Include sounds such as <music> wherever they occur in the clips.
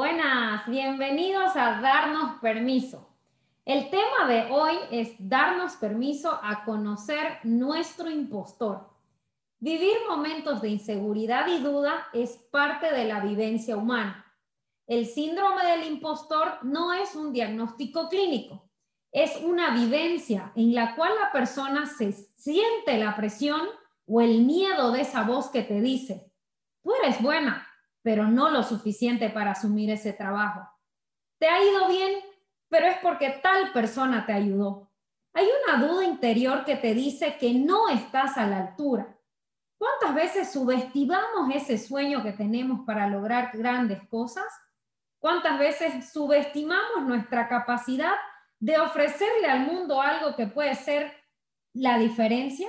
Buenas, bienvenidos a Darnos Permiso. El tema de hoy es darnos permiso a conocer nuestro impostor. Vivir momentos de inseguridad y duda es parte de la vivencia humana. El síndrome del impostor no es un diagnóstico clínico, es una vivencia en la cual la persona se siente la presión o el miedo de esa voz que te dice, tú eres buena, pero no lo suficiente para asumir ese trabajo. Te ha ido bien, pero es porque tal persona te ayudó. Hay una duda interior que te dice que no estás a la altura. ¿Cuántas veces subestimamos ese sueño que tenemos para lograr grandes cosas? ¿Cuántas veces subestimamos nuestra capacidad de ofrecerle al mundo algo que puede ser la diferencia?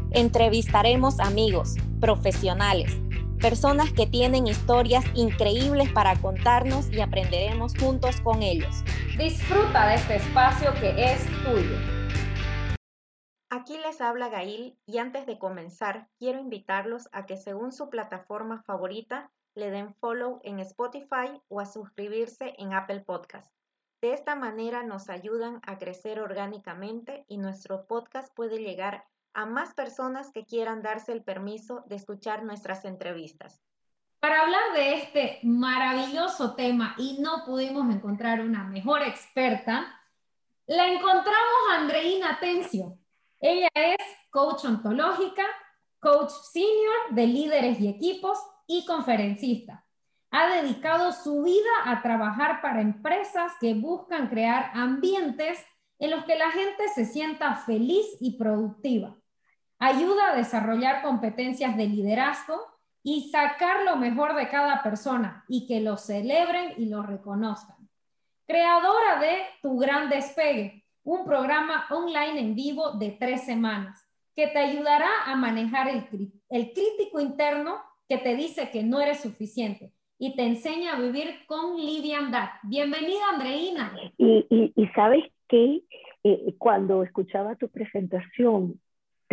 Entrevistaremos amigos, profesionales, personas que tienen historias increíbles para contarnos y aprenderemos juntos con ellos. Disfruta de este espacio que es tuyo. Aquí les habla Gail y antes de comenzar quiero invitarlos a que según su plataforma favorita le den follow en Spotify o a suscribirse en Apple Podcast. De esta manera nos ayudan a crecer orgánicamente y nuestro podcast puede llegar a más personas que quieran darse el permiso de escuchar nuestras entrevistas. Para hablar de este maravilloso tema y no pudimos encontrar una mejor experta, la encontramos Andreina Tencio. Ella es coach ontológica, coach senior de líderes y equipos y conferencista. Ha dedicado su vida a trabajar para empresas que buscan crear ambientes en los que la gente se sienta feliz y productiva ayuda a desarrollar competencias de liderazgo y sacar lo mejor de cada persona y que lo celebren y lo reconozcan. Creadora de Tu Gran Despegue, un programa online en vivo de tres semanas que te ayudará a manejar el, crítico interno que te dice que no eres suficiente y te enseña a vivir con liviandad. Bienvenida, Andreina. Y, sabes que eh, cuando escuchaba tu presentación,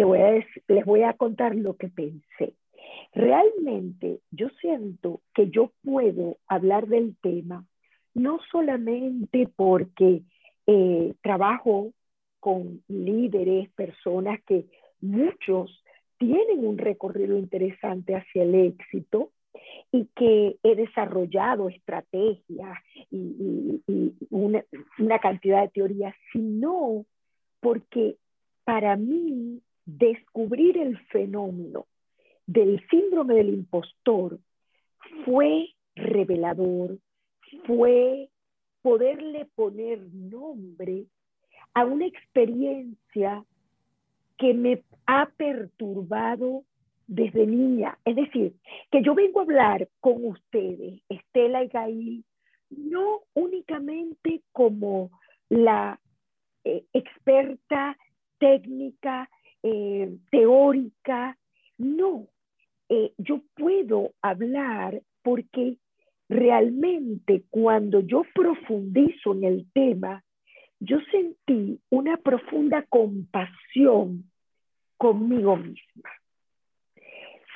les voy a contar lo que pensé. Realmente yo siento que yo puedo hablar del tema no solamente porque eh, trabajo con líderes, personas que muchos tienen un recorrido interesante hacia el éxito y que he desarrollado estrategias y, una cantidad de teorías, sino porque para mí descubrir el fenómeno del síndrome del impostor fue revelador, fue poderle poner nombre a una experiencia que me ha perturbado desde niña. Es decir, que yo vengo a hablar con ustedes, Estela y Gail, no únicamente como la eh, experta técnica eh, teórica, no. Eh, yo puedo hablar porque realmente cuando yo profundizo en el tema, yo sentí una profunda compasión conmigo misma.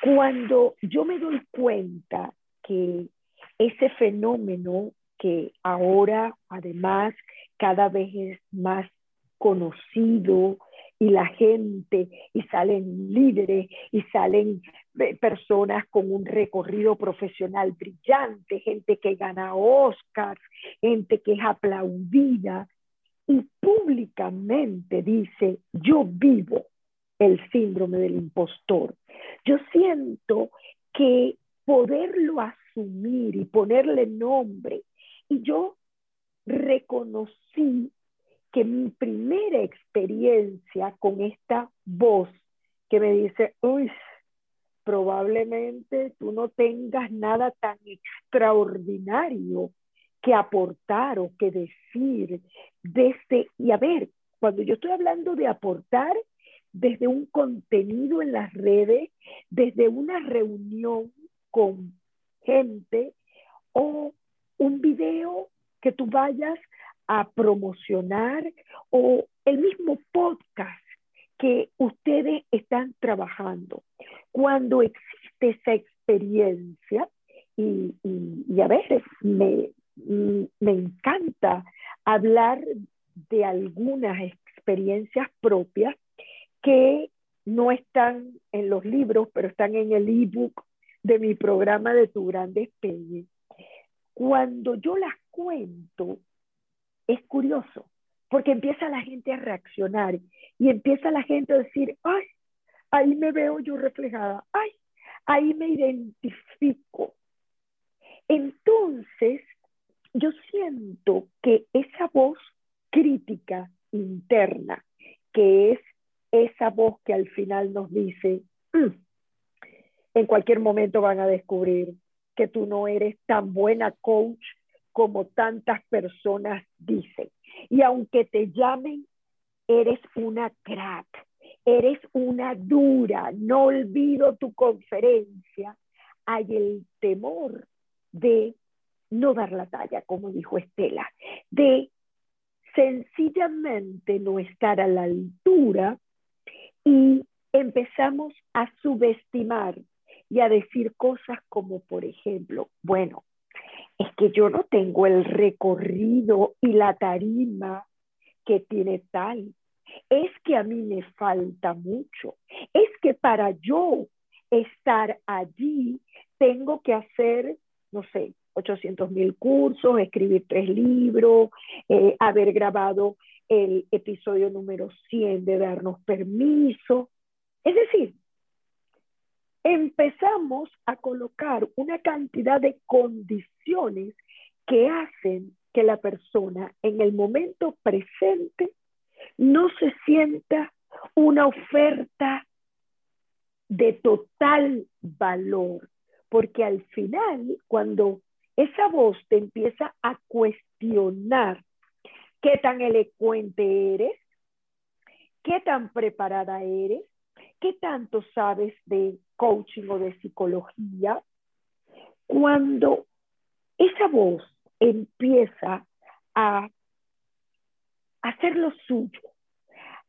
Cuando yo me doy cuenta que ese fenómeno que ahora además cada vez es más conocido, y la gente, y salen líderes, y salen eh, personas con un recorrido profesional brillante, gente que gana Oscars, gente que es aplaudida, y públicamente dice, yo vivo el síndrome del impostor. Yo siento que poderlo asumir y ponerle nombre, y yo reconocí que mi primera experiencia con esta voz que me dice, uy, probablemente tú no tengas nada tan extraordinario que aportar o que decir desde, y a ver, cuando yo estoy hablando de aportar, desde un contenido en las redes, desde una reunión con gente o un video que tú vayas a promocionar o el mismo podcast que ustedes están trabajando. Cuando existe esa experiencia, y, a veces me, me encanta hablar de algunas experiencias propias que no están en los libros, pero están en el ebook de mi programa de Tu Gran Despegue. Cuando yo las cuento, es curioso, porque empieza la gente a reaccionar y empieza la gente a decir, ay, ahí me veo yo reflejada, ay, ahí me identifico. Entonces, yo siento que esa voz crítica interna, que es esa voz que al final nos dice, mm, en cualquier momento van a descubrir que tú no eres tan buena coach como tantas personas dicen. Y aunque te llamen, eres una crack, eres una dura, no olvido tu conferencia, hay el temor de no dar la talla, como dijo Estela, de sencillamente no estar a la altura y empezamos a subestimar y a decir cosas como, por ejemplo, bueno, es que yo no tengo el recorrido y la tarima que tiene tal. Es que a mí me falta mucho. Es que para yo estar allí tengo que hacer, no sé, 800 mil cursos, escribir tres libros, eh, haber grabado el episodio número 100 de darnos permiso. Es decir, empezamos a colocar una cantidad de condiciones que hacen que la persona en el momento presente no se sienta una oferta de total valor, porque al final, cuando esa voz te empieza a cuestionar qué tan elocuente eres, qué tan preparada eres, qué tanto sabes de coaching o de psicología, cuando esa voz empieza a hacer lo suyo,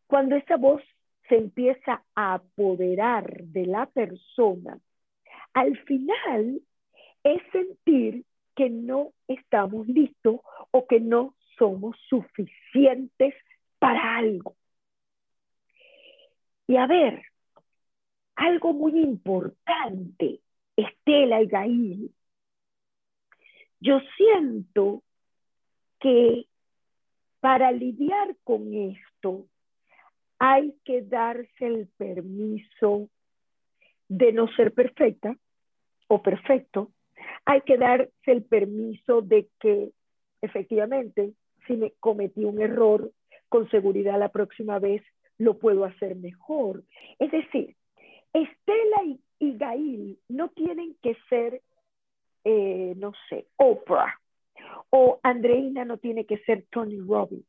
cuando esa voz se empieza a apoderar de la persona, al final es sentir que no estamos listos o que no somos suficientes para algo. Y a ver, algo muy importante, Estela y Gail, yo siento que para lidiar con esto hay que darse el permiso de no ser perfecta o perfecto, hay que darse el permiso de que efectivamente si me cometí un error, con seguridad la próxima vez lo puedo hacer mejor. Es decir, Estela y, Gail no tienen que ser, eh, no sé, Oprah, o Andreina no tiene que ser Tony Robbins,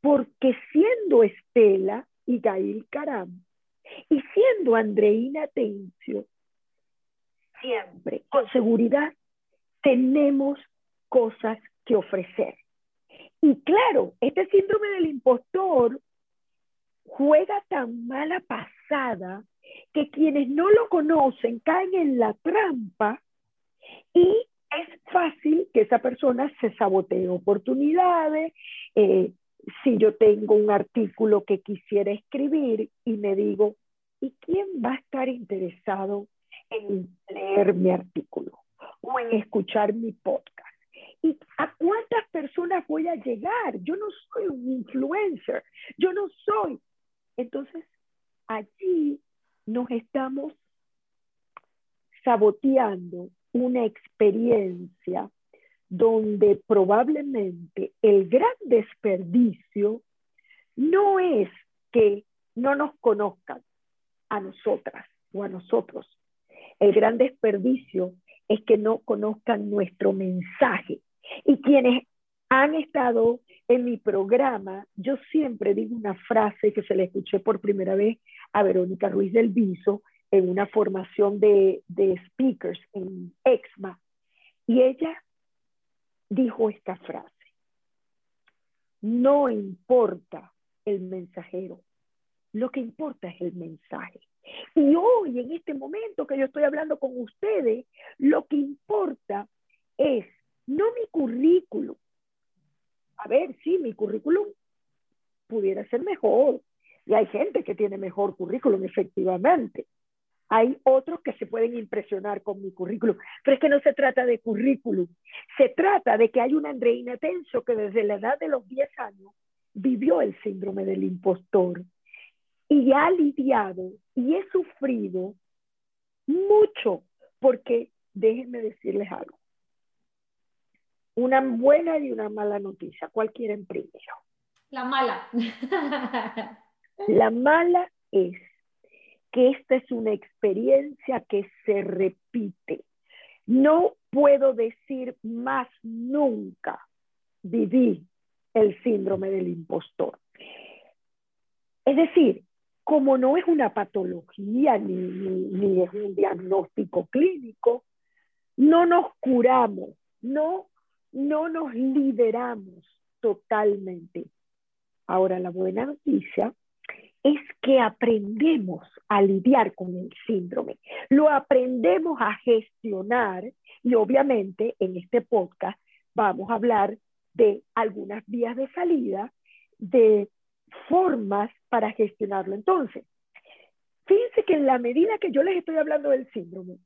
porque siendo Estela y Gail Caram, y siendo Andreina Tencio, siempre, con seguridad, tenemos cosas que ofrecer. Y claro, este síndrome del impostor juega tan mala pasada que quienes no lo conocen caen en la trampa y es fácil que esa persona se sabotee oportunidades. Eh, si yo tengo un artículo que quisiera escribir y me digo, ¿y quién va a estar interesado en leer mi artículo o en escuchar mi podcast? ¿Y a cuántas personas voy a llegar? Yo no soy un influencer, yo no soy. Entonces, allí nos estamos saboteando una experiencia donde probablemente el gran desperdicio no es que no nos conozcan a nosotras o a nosotros. El gran desperdicio es que no conozcan nuestro mensaje, Y quienes han estado en mi programa, yo siempre digo una frase que se le escuché por primera vez a Verónica Ruiz del Viso en una formación de, de speakers en EXMA. Y ella dijo esta frase, no importa el mensajero, lo que importa es el mensaje. Y hoy, en este momento que yo estoy hablando con ustedes, lo que importa es no mi currículum. A ver, sí, mi currículum pudiera ser mejor. Y hay gente que tiene mejor currículum, efectivamente. Hay otros que se pueden impresionar con mi currículum, pero es que no se trata de currículum, se trata de que hay una Andreina Tenso que desde la edad de los 10 años vivió el síndrome del impostor y ha lidiado y he sufrido mucho, porque déjenme decirles algo. Una buena y una mala noticia, ¿cuál quieren primero? La mala. <laughs> La mala es que esta es una experiencia que se repite. No puedo decir más nunca viví el síndrome del impostor. Es decir, como no es una patología ni, ni, es un diagnóstico clínico, no nos curamos, no, no nos liberamos totalmente. Ahora, la buena noticia es que aprendemos a lidiar con el síndrome, lo aprendemos a gestionar y obviamente en este podcast vamos a hablar de algunas vías de salida, de formas para gestionarlo. Entonces, fíjense que en la medida que yo les estoy hablando del síndrome,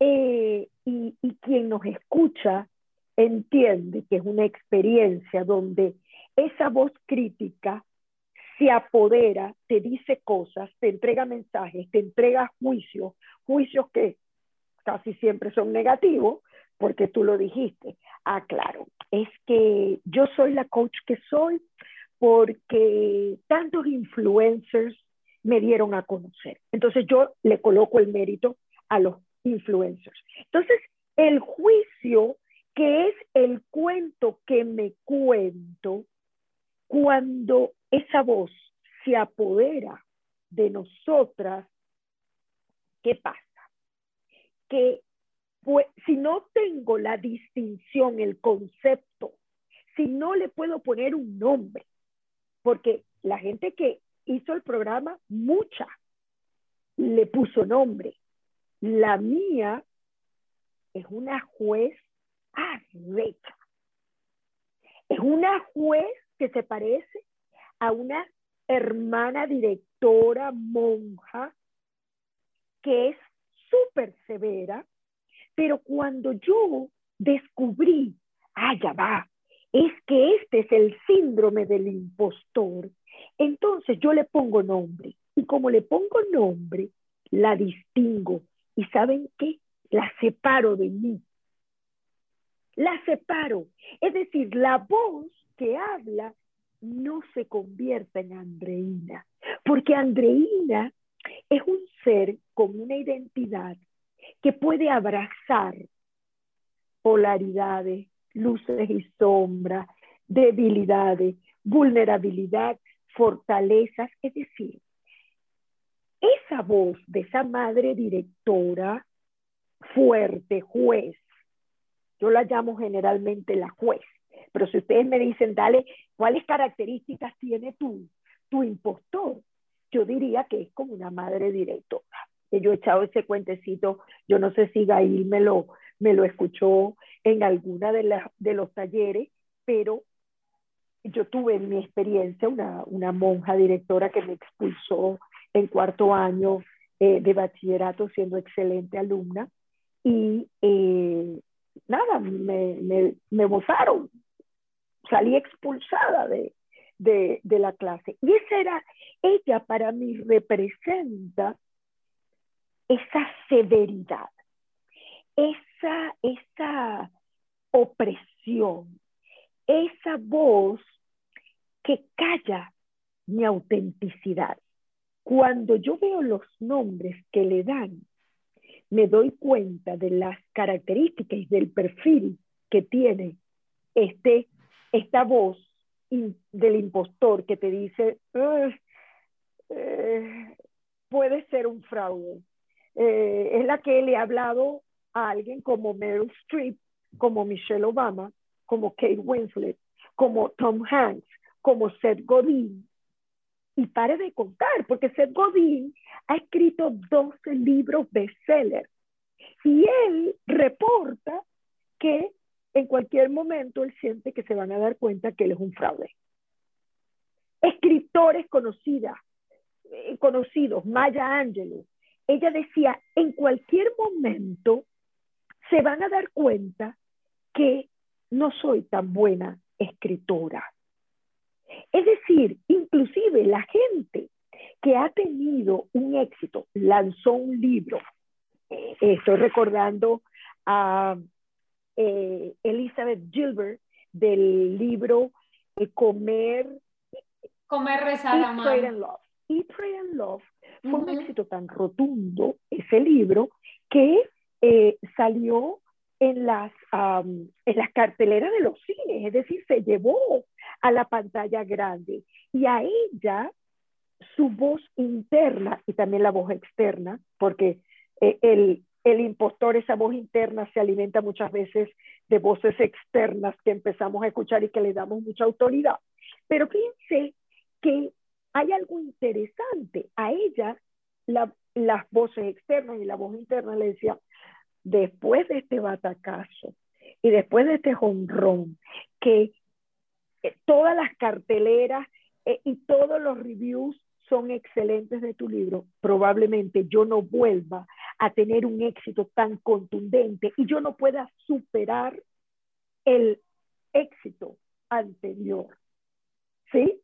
eh, y, y quien nos escucha entiende que es una experiencia donde esa voz crítica se apodera, te dice cosas, te entrega mensajes, te entrega juicios, juicios que casi siempre son negativos, porque tú lo dijiste. Ah, claro, es que yo soy la coach que soy porque tantos influencers me dieron a conocer. Entonces yo le coloco el mérito a los influencers. Entonces, el juicio, que es el cuento que me cuento, cuando esa voz se apodera de nosotras, ¿qué pasa? Que si no tengo la distinción, el concepto, si no le puedo poner un nombre, porque la gente que hizo el programa, mucha, le puso nombre. La mía es una juez arrecha. Es una juez que se parece a una hermana directora monja que es súper severa, pero cuando yo descubrí, ah, ya va, es que este es el síndrome del impostor, entonces yo le pongo nombre. Y como le pongo nombre, la distingo. ¿Y saben qué? La separo de mí. La separo. Es decir, la voz que habla no se convierta en Andreina, porque Andreina es un ser con una identidad que puede abrazar polaridades, luces y sombras, debilidades, vulnerabilidad, fortalezas, es decir, esa voz de esa madre directora fuerte, juez, yo la llamo generalmente la juez, pero si ustedes me dicen, dale, ¿cuáles características tiene tu, tu impostor? Yo diría que es como una madre directora. Yo he echado ese cuentecito, yo no sé si Gail me lo, me lo escuchó en alguna de, de los talleres, pero yo tuve en mi experiencia una, una monja directora que me expulsó en cuarto año eh, de bachillerato siendo excelente alumna y eh, nada, me, me, me bozaron, salí expulsada de, de, la clase. Y esa era, ella para mí representa esa severidad, esa, esa opresión, esa voz que calla mi autenticidad. Cuando yo veo los nombres que le dan, me doy cuenta de las características y del perfil que tiene este, esta voz del impostor que te dice, eh, puede ser un fraude. Eh, es la que le ha hablado a alguien como Meryl Streep, como Michelle Obama, como Kate Winslet, como Tom Hanks, como Seth Godin. Y pare de contar, porque Seth Godin ha escrito 12 libros bestsellers. Y él reporta que en cualquier momento él siente que se van a dar cuenta que él es un fraude. Escritores conocidas, eh, conocidos, Maya Angelou, ella decía, en cualquier momento se van a dar cuenta que no soy tan buena escritora. Es decir, inclusive la gente que ha tenido un éxito, lanzó un libro, eh, estoy recordando a eh, Elizabeth Gilbert del libro eh, Comer, Comer, Rezar, Eat, Pray and Love. Eat, Pray and Love fue un éxito tan rotundo ese libro que eh, salió en las, en las carteleras de los cines, es decir, se llevó a la pantalla grande. Y a ella su voz interna y también la voz externa, porque el, el impostor, esa voz interna, se alimenta muchas veces de voces externas que empezamos a escuchar y que le damos mucha autoridad. Pero fíjense que hay algo interesante. A ella, las voces externas y la voz interna le decía, después de este batacazo y después de este jonrón, que eh, todas las carteleras eh, y todos los reviews son excelentes de tu libro, probablemente yo no vuelva a tener un éxito tan contundente y yo no pueda superar el éxito anterior. ¿Sí?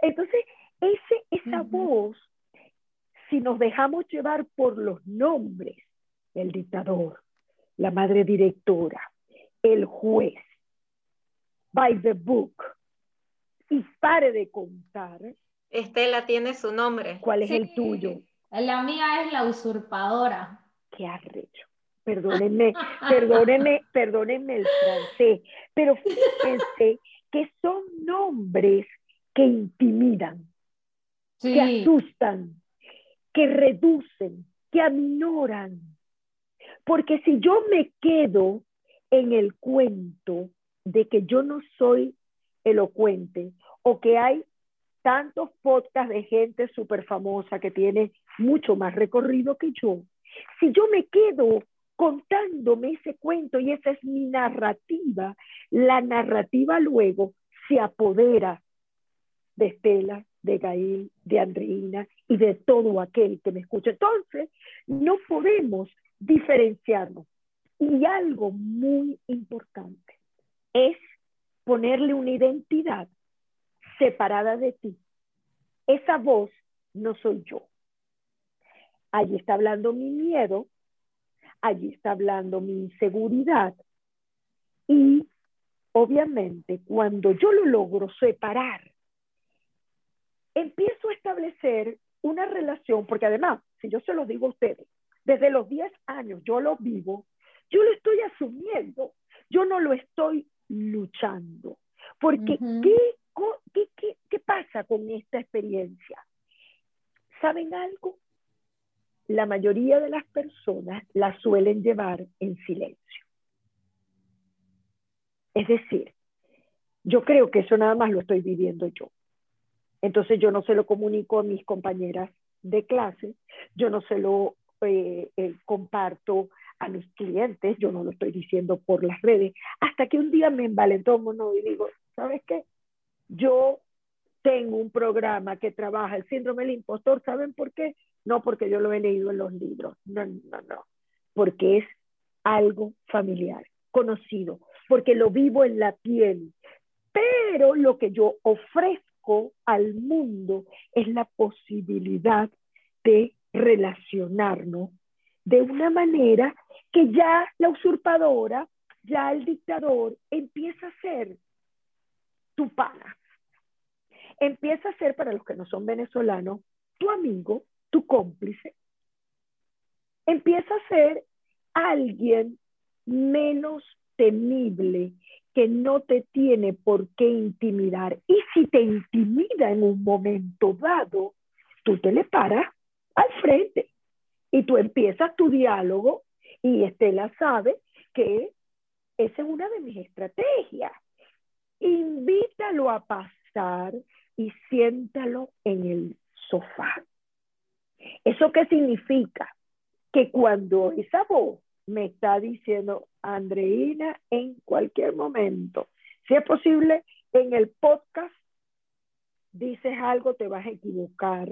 Entonces, ese, esa voz, si nos dejamos llevar por los nombres, el dictador, la madre directora, el juez, by the book, y pare de contar, Estela tiene su nombre. ¿Cuál es el tuyo? La mía es la usurpadora. Qué arrecho. Perdónenme, perdónenme, perdónenme el francés, pero fíjense que son nombres que intimidan, que asustan, que reducen, que aminoran. Porque si yo me quedo en el cuento de que yo no soy elocuente o que hay tantos podcasts de gente súper famosa que tiene mucho más recorrido que yo, si yo me quedo contándome ese cuento y esa es mi narrativa, la narrativa luego se apodera de Estela, de Gail, de Andreina y de todo aquel que me escucha. Entonces, no podemos diferenciarnos. Y algo muy importante es ponerle una identidad separada de ti. Esa voz no soy yo. Allí está hablando mi miedo, allí está hablando mi inseguridad. Y obviamente cuando yo lo logro separar, empiezo a establecer una relación, porque además, si yo se lo digo a ustedes, desde los 10 años yo lo vivo, yo lo estoy asumiendo, yo no lo estoy luchando. Porque ¿qué ¿Qué, pasa con esta experiencia? ¿Saben algo? La mayoría de las personas la suelen llevar en silencio. Es decir, yo creo que eso nada más lo estoy viviendo yo. Entonces yo no se lo comunico a mis compañeras de clase, yo no se lo eh, eh, comparto a mis clientes, yo no lo estoy diciendo por las redes, hasta que un día me envalentomo y digo, ¿sabes qué? Yo tengo un programa que trabaja el síndrome del impostor, ¿saben por qué? No porque yo lo he leído en los libros, no, no, no, porque es algo familiar, conocido, porque lo vivo en la piel. Pero lo que yo ofrezco al mundo es la posibilidad de relacionarnos de una manera que ya la usurpadora, ya el dictador empieza a ser tu pana. Empieza a ser para los que no son venezolanos tu amigo, tu cómplice. Empieza a ser alguien menos temible que no te tiene por qué intimidar. Y si te intimida en un momento dado, tú te le paras al frente y tú empiezas tu diálogo y Estela sabe que esa es una de mis estrategias. Invítalo a pasar y siéntalo en el sofá. ¿Eso qué significa? Que cuando esa voz me está diciendo, Andreina, en cualquier momento, si es posible, en el podcast dices algo, te vas a equivocar.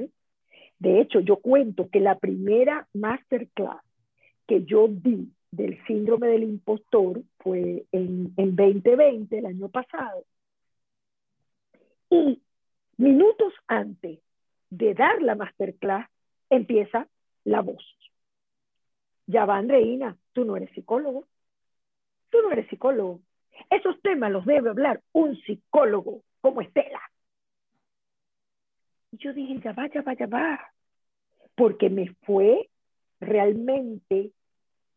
De hecho, yo cuento que la primera masterclass que yo di del síndrome del impostor fue en, en 2020, el año pasado. Y minutos antes de dar la masterclass, empieza la voz. Ya va, Andreina, tú no eres psicólogo. Tú no eres psicólogo. Esos temas los debe hablar un psicólogo como Estela. Y yo dije, ya va, ya va, ya va. Porque me fue realmente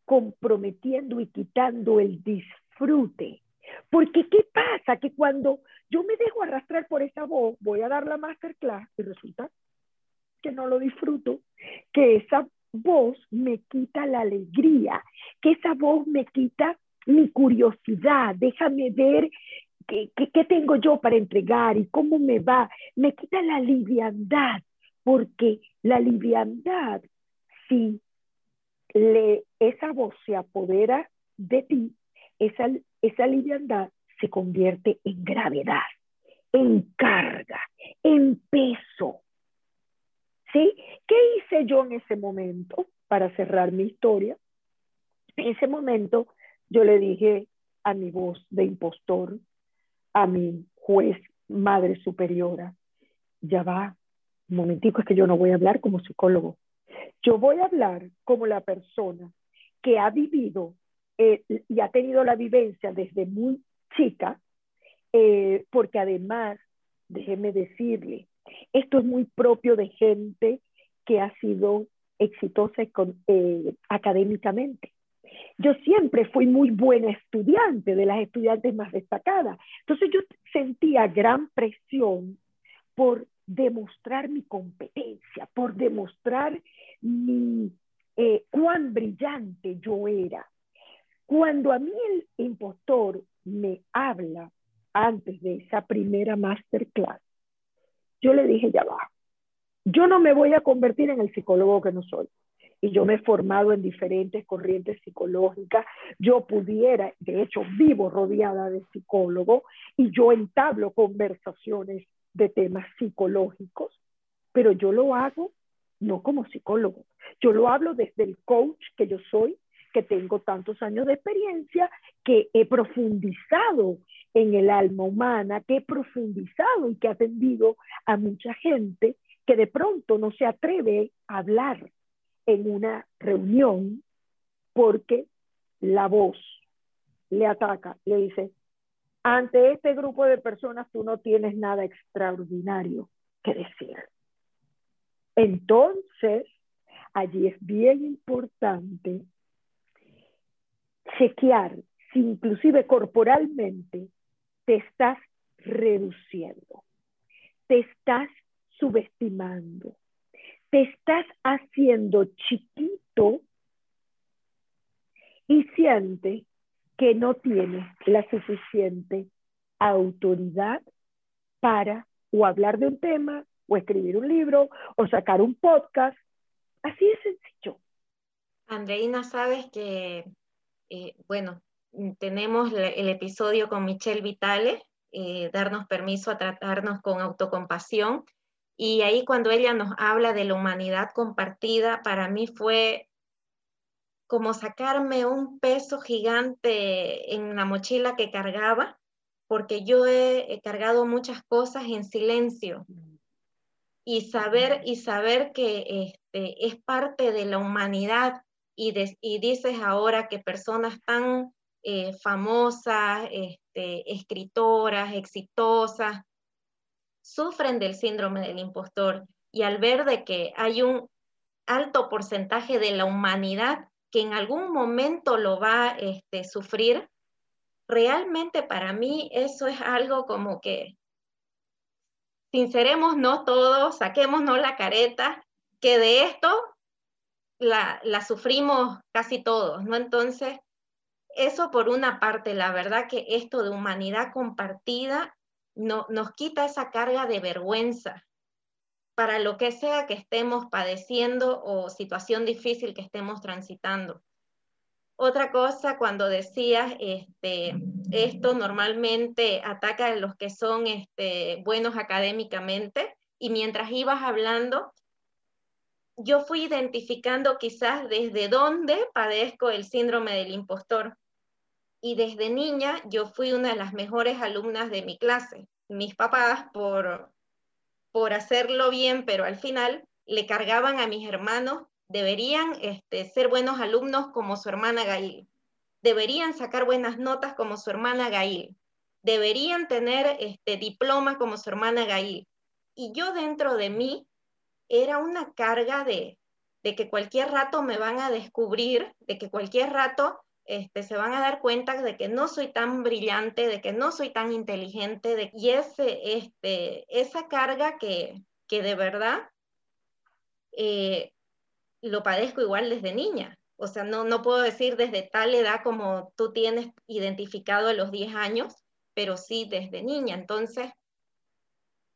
comprometiendo y quitando el disfrute. Porque ¿qué pasa? Que cuando yo me dejo arrastrar por esa voz, voy a dar la masterclass y resulta que no lo disfruto, que esa voz me quita la alegría, que esa voz me quita mi curiosidad, déjame ver qué, qué, tengo yo para entregar y cómo me va, me quita la liviandad, porque la liviandad, si le, esa voz se apodera de ti, esa, esa liviandad se convierte en gravedad, en carga, en peso. ¿Sí? ¿Qué hice yo en ese momento para cerrar mi historia? En ese momento yo le dije a mi voz de impostor, a mi juez, madre superiora, ya va, un momentico, es que yo no voy a hablar como psicólogo, yo voy a hablar como la persona que ha vivido eh, y ha tenido la vivencia desde muy chica, eh, porque además, déjeme decirle, esto es muy propio de gente que ha sido exitosa eh, académicamente. Yo siempre fui muy buena estudiante, de las estudiantes más destacadas. Entonces yo sentía gran presión por demostrar mi competencia, por demostrar mi, eh, cuán brillante yo era. Cuando a mí el impostor me habla antes de esa primera masterclass, yo le dije, ya va, yo no me voy a convertir en el psicólogo que no soy. Y yo me he formado en diferentes corrientes psicológicas. Yo pudiera, de hecho, vivo rodeada de psicólogos y yo entablo conversaciones de temas psicológicos, pero yo lo hago no como psicólogo. Yo lo hablo desde el coach que yo soy, que tengo tantos años de experiencia, que he profundizado en el alma humana, que he profundizado y que he atendido a mucha gente que de pronto no se atreve a hablar en una reunión porque la voz le ataca, le dice, ante este grupo de personas tú no tienes nada extraordinario que decir. Entonces, allí es bien importante chequear si inclusive corporalmente te estás reduciendo, te estás subestimando, te estás haciendo chiquito y siente que no tienes la suficiente autoridad para o hablar de un tema, o escribir un libro, o sacar un podcast. Así de sencillo. Andreina, sabes que, eh, bueno, tenemos el episodio con Michelle Vitale, eh, darnos permiso a tratarnos con autocompasión. Y ahí cuando ella nos habla de la humanidad compartida, para mí fue como sacarme un peso gigante en la mochila que cargaba, porque yo he, cargado muchas cosas en silencio y saber y saber que este, es parte de la humanidad y, y dices ahora que personas tan eh, famosas, este, escritoras, exitosas, sufren del síndrome del impostor y al ver de que hay un alto porcentaje de la humanidad que en algún momento lo va a este, sufrir, realmente para mí eso es algo como que sinceremos no todos, saquémonos la careta, que de esto la, la sufrimos casi todos, ¿no? Entonces, eso por una parte, la verdad que esto de humanidad compartida no, nos quita esa carga de vergüenza para lo que sea que estemos padeciendo o situación difícil que estemos transitando. Otra cosa, cuando decías, este, esto normalmente ataca a los que son este, buenos académicamente, y mientras ibas hablando, yo fui identificando quizás desde dónde padezco el síndrome del impostor. Y desde niña yo fui una de las mejores alumnas de mi clase. Mis papás, por, por hacerlo bien, pero al final le cargaban a mis hermanos deberían este, ser buenos alumnos como su hermana Gail, deberían sacar buenas notas como su hermana Gail, deberían tener este, diploma como su hermana Gail. Y yo dentro de mí era una carga de, de que cualquier rato me van a descubrir, de que cualquier rato este, se van a dar cuenta de que no soy tan brillante, de que no soy tan inteligente, de, y ese, este, esa carga que, que de verdad eh, lo padezco igual desde niña. O sea, no, no puedo decir desde tal edad como tú tienes identificado a los 10 años, pero sí desde niña. Entonces,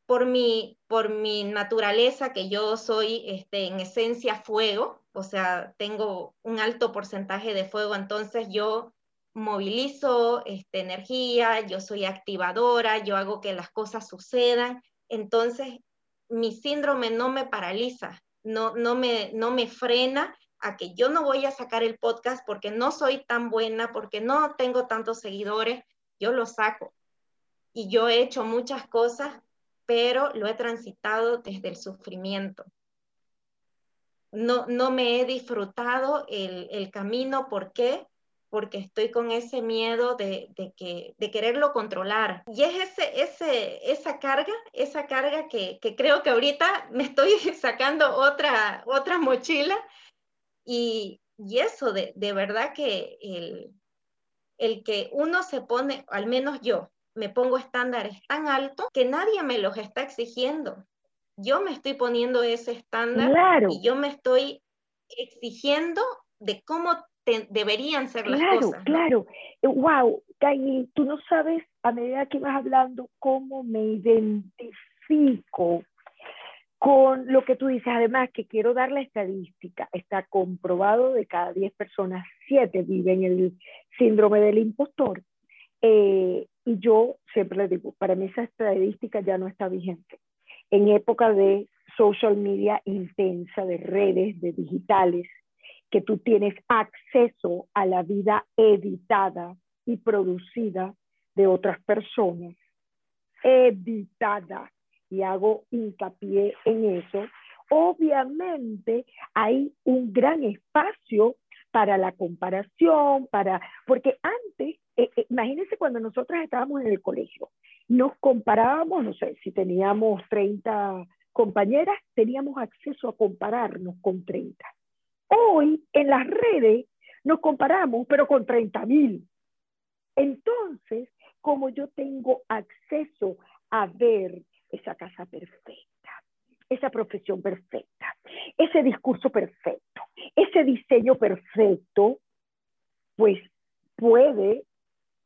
por mi, por mi naturaleza, que yo soy este, en esencia fuego, o sea, tengo un alto porcentaje de fuego, entonces yo movilizo este, energía, yo soy activadora, yo hago que las cosas sucedan, entonces mi síndrome no me paraliza, no, no, me, no me frena a que yo no voy a sacar el podcast porque no soy tan buena, porque no tengo tantos seguidores, yo lo saco. Y yo he hecho muchas cosas, pero lo he transitado desde el sufrimiento. No, no me he disfrutado el, el camino, ¿por qué? porque estoy con ese miedo de, que, de quererlo controlar. Y es ese, ese, esa carga, esa carga que, creo que ahorita me estoy <laughs> sacando otra, otra mochila y, eso, de, verdad que el, el que uno se pone, al menos yo, me pongo estándares tan altos que nadie me los está exigiendo. Yo me estoy poniendo ese estándar y yo me estoy exigiendo de cómo deberían ser las claro, cosas. Claro, claro. Wow, Kaini, tú no sabes a medida que vas hablando cómo me identifico con lo que tú dices. Además, que quiero dar la estadística. Está comprobado de cada 10 personas, 7 viven el síndrome del impostor. Eh, y yo siempre le digo, para mí esa estadística ya no está vigente. En época de social media intensa, de redes, de digitales, que tú tienes acceso a la vida editada y producida de otras personas. Editada. Y hago hincapié en eso. Obviamente hay un gran espacio para la comparación, para, porque antes, eh, eh, imagínense cuando nosotros estábamos en el colegio, nos comparábamos, no sé, si teníamos 30 compañeras, teníamos acceso a compararnos con 30. Hoy en las redes nos comparamos, pero con 30 mil. Entonces, como yo tengo acceso a ver esa casa perfecta, esa profesión perfecta, ese discurso perfecto, ese diseño perfecto, pues puede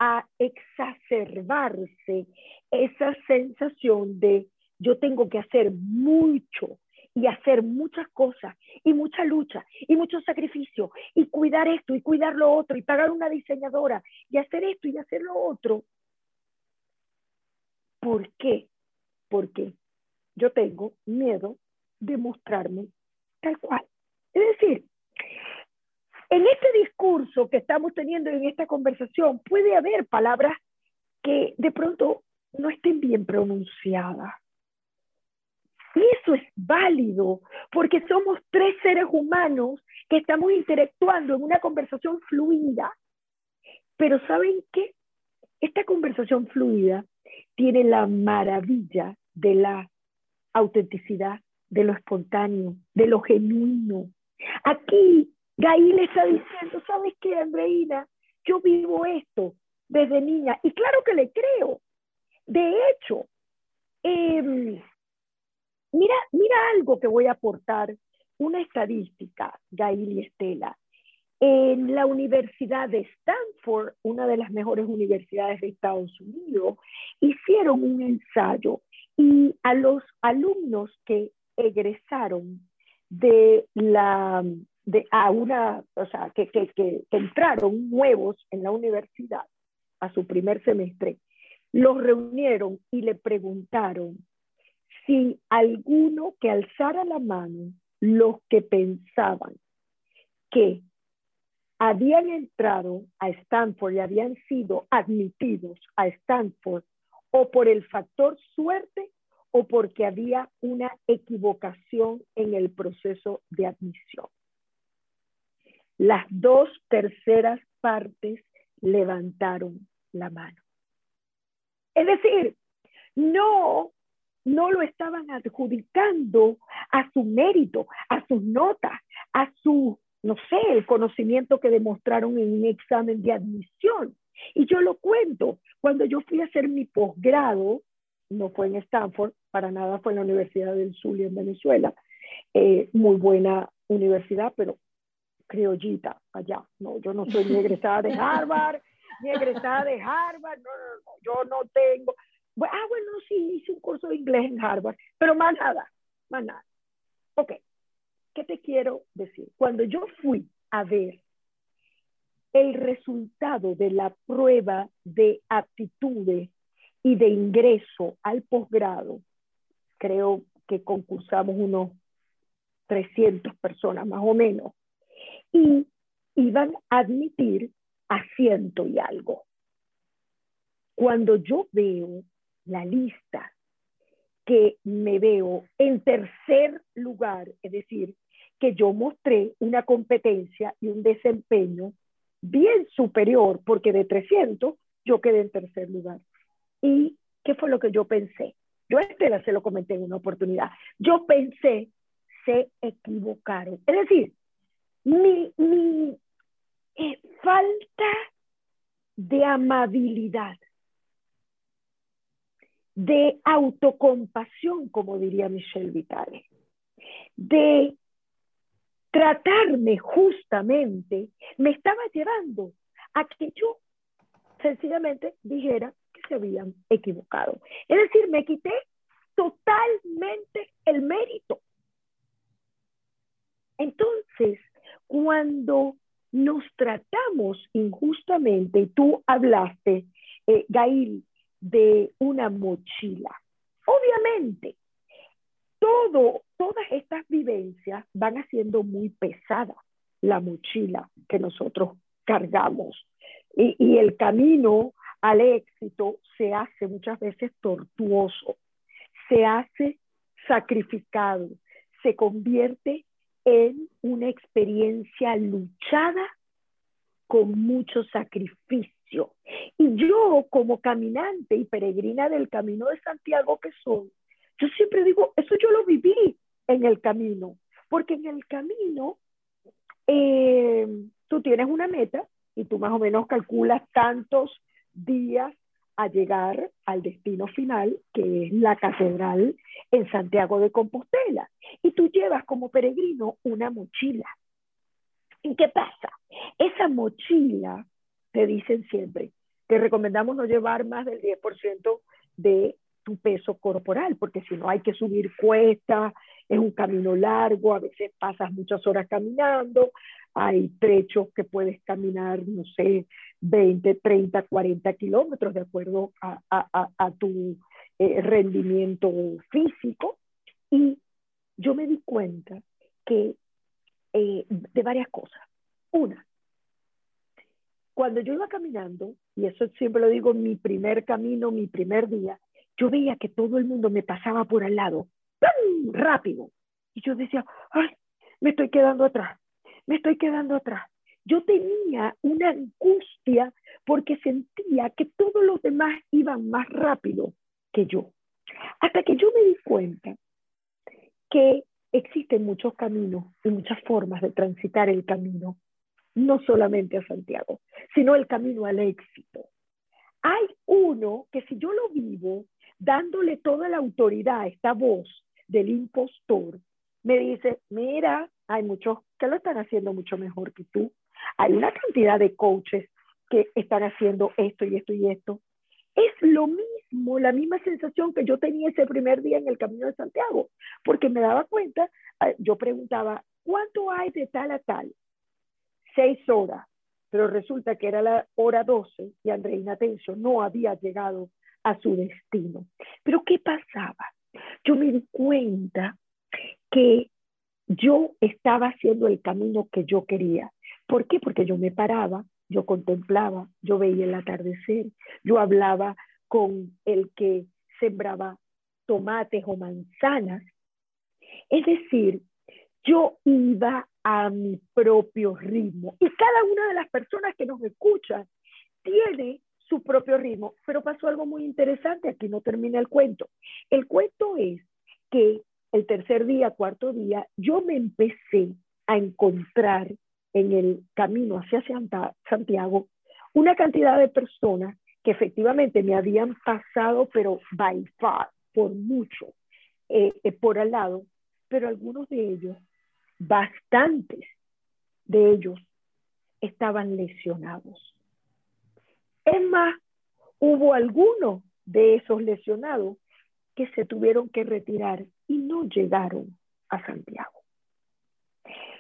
a exacerbarse esa sensación de yo tengo que hacer mucho y hacer muchas cosas y mucha lucha y mucho sacrificio y cuidar esto y cuidar lo otro y pagar una diseñadora y hacer esto y hacer lo otro. ¿Por qué? Porque yo tengo miedo de mostrarme tal cual. Es decir, en este discurso que estamos teniendo en esta conversación puede haber palabras que de pronto no estén bien pronunciadas y eso es válido, porque somos tres seres humanos que estamos interactuando en una conversación fluida. Pero ¿saben qué? Esta conversación fluida tiene la maravilla de la autenticidad, de lo espontáneo, de lo genuino. Aquí Gail está diciendo, ¿sabes qué, Andreina? Yo vivo esto, desde niña. Y claro que le creo. De hecho, em, mira, mira algo que voy a aportar, una estadística, Gail y Estela. En la Universidad de Stanford, una de las mejores universidades de Estados Unidos, hicieron un ensayo y a los alumnos que egresaron de la de a una, o sea, que, que, que, entraron nuevos en la universidad a su primer semestre, los reunieron y le preguntaron si alguno que alzara la mano, los que pensaban que habían entrado a Stanford y habían sido admitidos a Stanford o por el factor suerte o porque había una equivocación en el proceso de admisión. Las dos terceras partes levantaron la mano. Es decir, no, no lo estaban adjudicando a su mérito, a sus notas, a su, no sé, el conocimiento que demostraron en un examen de admisión. Y yo lo cuento, cuando yo fui a hacer mi posgrado, no fue en Stanford, para nada fue en la Universidad del Zulia en Venezuela, eh, muy buena universidad, pero criollita allá. No, yo no soy ni egresada de <laughs> Harvard, ni egresada de Harvard, no, no, no, yo no tengo. ah, bueno, sí, hice un curso de inglés en Harvard, pero más nada, más nada. Ok, ¿qué te quiero decir? Cuando yo fui a ver el resultado de la prueba de aptitudes y de ingreso al posgrado, creo que concursamos unos 300 personas más o menos, y iban a admitir a ciento y algo. Cuando yo veo la lista que me veo en tercer lugar, es decir, que yo mostré una competencia y un desempeño bien superior, porque de 300 yo quedé en tercer lugar. ¿Y qué fue lo que yo pensé? Yo a Estela se lo comenté en una oportunidad. Yo pensé, se equivocaron. Es decir, mi, mi eh, falta de amabilidad, de autocompasión, como diría Michelle Vitale, de tratarme justamente, me estaba llevando a que yo sencillamente dijera que se habían equivocado. Es decir, me quité totalmente el mérito. Entonces, cuando nos tratamos injustamente, y tú hablaste, eh, Gail, de una mochila. Obviamente, todo, todas estas vivencias van haciendo muy pesada la mochila que nosotros cargamos. Y, y el camino al éxito se hace muchas veces tortuoso, se hace sacrificado, se convierte en una experiencia luchada con mucho sacrificio. Y yo como caminante y peregrina del Camino de Santiago que soy, yo siempre digo, eso yo lo viví en el camino, porque en el camino eh, tú tienes una meta y tú más o menos calculas tantos días a llegar al destino final, que es la catedral en Santiago de Compostela. Y tú llevas como peregrino una mochila. ¿Y qué pasa? Esa mochila, te dicen siempre, te recomendamos no llevar más del 10% de tu peso corporal, porque si no hay que subir cuestas, es un camino largo, a veces pasas muchas horas caminando, hay trechos que puedes caminar, no sé, 20, 30, 40 kilómetros de acuerdo a, tu eh, rendimiento físico. Y yo me di cuenta que eh, de varias cosas. Una, cuando yo iba caminando, y eso siempre lo digo, mi primer camino, mi primer día, yo veía que todo el mundo me pasaba por al lado, ¡pum! rápido. Y yo decía, ay, me estoy quedando atrás, me estoy quedando atrás. Yo tenía una angustia porque sentía que todos los demás iban más rápido que yo. Hasta que yo me di cuenta que existen muchos caminos y muchas formas de transitar el camino, no solamente a Santiago, sino el camino al éxito. hay uno que si yo lo vivo dándole toda la autoridad a esta voz del impostor, me dice, mira, hay muchos que lo están haciendo mucho mejor que tú. Hay una cantidad de coaches que están haciendo esto y esto y esto. Es lo mismo, la misma sensación que yo tenía ese primer día en el Camino de Santiago, porque me daba cuenta, eh, yo preguntaba, ¿cuánto hay de tal a tal? Seis horas, pero resulta que era la hora 12 y Andreina Tencio no había llegado a su destino. Pero ¿qué pasaba? Yo me di cuenta que yo estaba haciendo el camino que yo quería. ¿Por qué? Porque yo me paraba, yo contemplaba, yo veía el atardecer, yo hablaba con el que sembraba tomates o manzanas. Es decir, yo iba a mi propio ritmo. Y cada una de las personas que nos escuchan tiene su propio ritmo. Pero pasó algo muy interesante, aquí no termina el cuento. El cuento es que el tercer día, cuarto día, yo me empecé a encontrar en el camino hacia Santiago una cantidad de personas que efectivamente me habían pasado, pero by far, por mucho, eh, eh, por al lado, pero algunos de ellos, bastantes de ellos, estaban lesionados. Es más, hubo algunos de esos lesionados que se tuvieron que retirar y no llegaron a Santiago.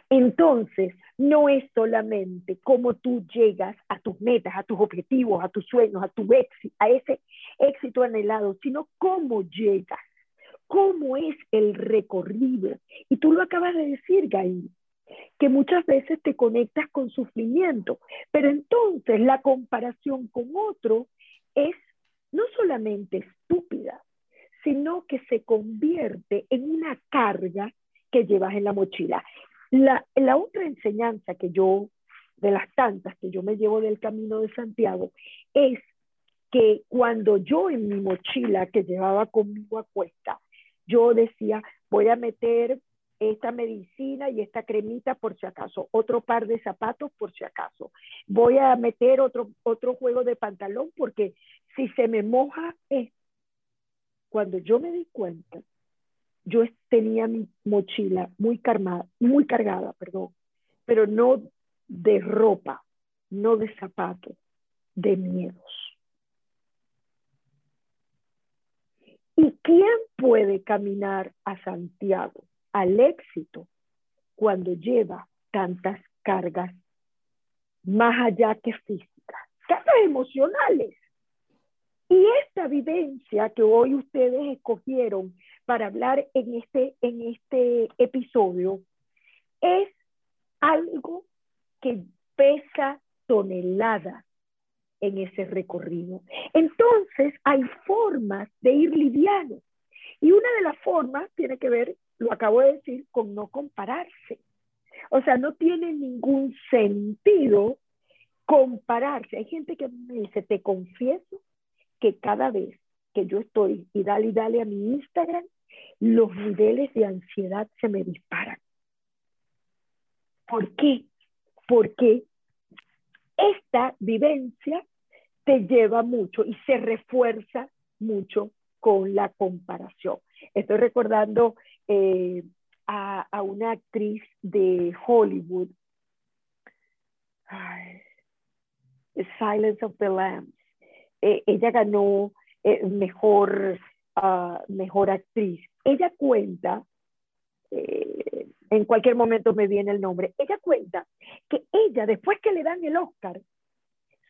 Entonces, no es solamente cómo tú llegas a tus metas, a tus objetivos, a tus sueños, a tu éxito, a ese éxito anhelado, sino cómo llegas, cómo es el recorrido. Y tú lo acabas de decir, Gail, que muchas veces te conectas con sufrimiento, pero entonces la comparación con otro es no solamente estúpida, sino que se convierte en una carga que llevas en la mochila. La, la otra enseñanza que yo, de las tantas que yo me llevo del camino de Santiago, es que cuando yo en mi mochila que llevaba conmigo a cuesta, yo decía, voy a meter esta medicina y esta cremita por si acaso, otro par de zapatos por si acaso. Voy a meter otro, otro juego de pantalón porque si se me moja esto, cuando yo me di cuenta, yo tenía mi mochila muy, cargada, muy cargada, perdón, pero no de ropa, no de zapatos, de miedos. ¿Y quién puede caminar a Santiago, al éxito, cuando lleva tantas cargas más allá que físicas, cargas emocionales? Y esta vivencia que hoy ustedes escogieron para hablar en este, en este episodio es algo que pesa toneladas en ese recorrido. Entonces hay formas de ir liviano. Y una de las formas tiene que ver, lo acabo de decir, con no compararse. O sea, no tiene ningún sentido compararse. Hay gente que me dice, te confieso que cada vez que yo estoy y dale y dale a mi Instagram, los niveles de ansiedad se me disparan. ¿Por qué? Porque esta vivencia te lleva mucho y se refuerza mucho con la comparación. Estoy recordando eh, a, a, una actriz de Hollywood, Silence of the Lambs, eh, ella ganó eh, mejor, ah, mejor actriz. Ella cuenta, eh, en cualquier momento me viene el nombre, ella cuenta que ella, después que le dan el Oscar,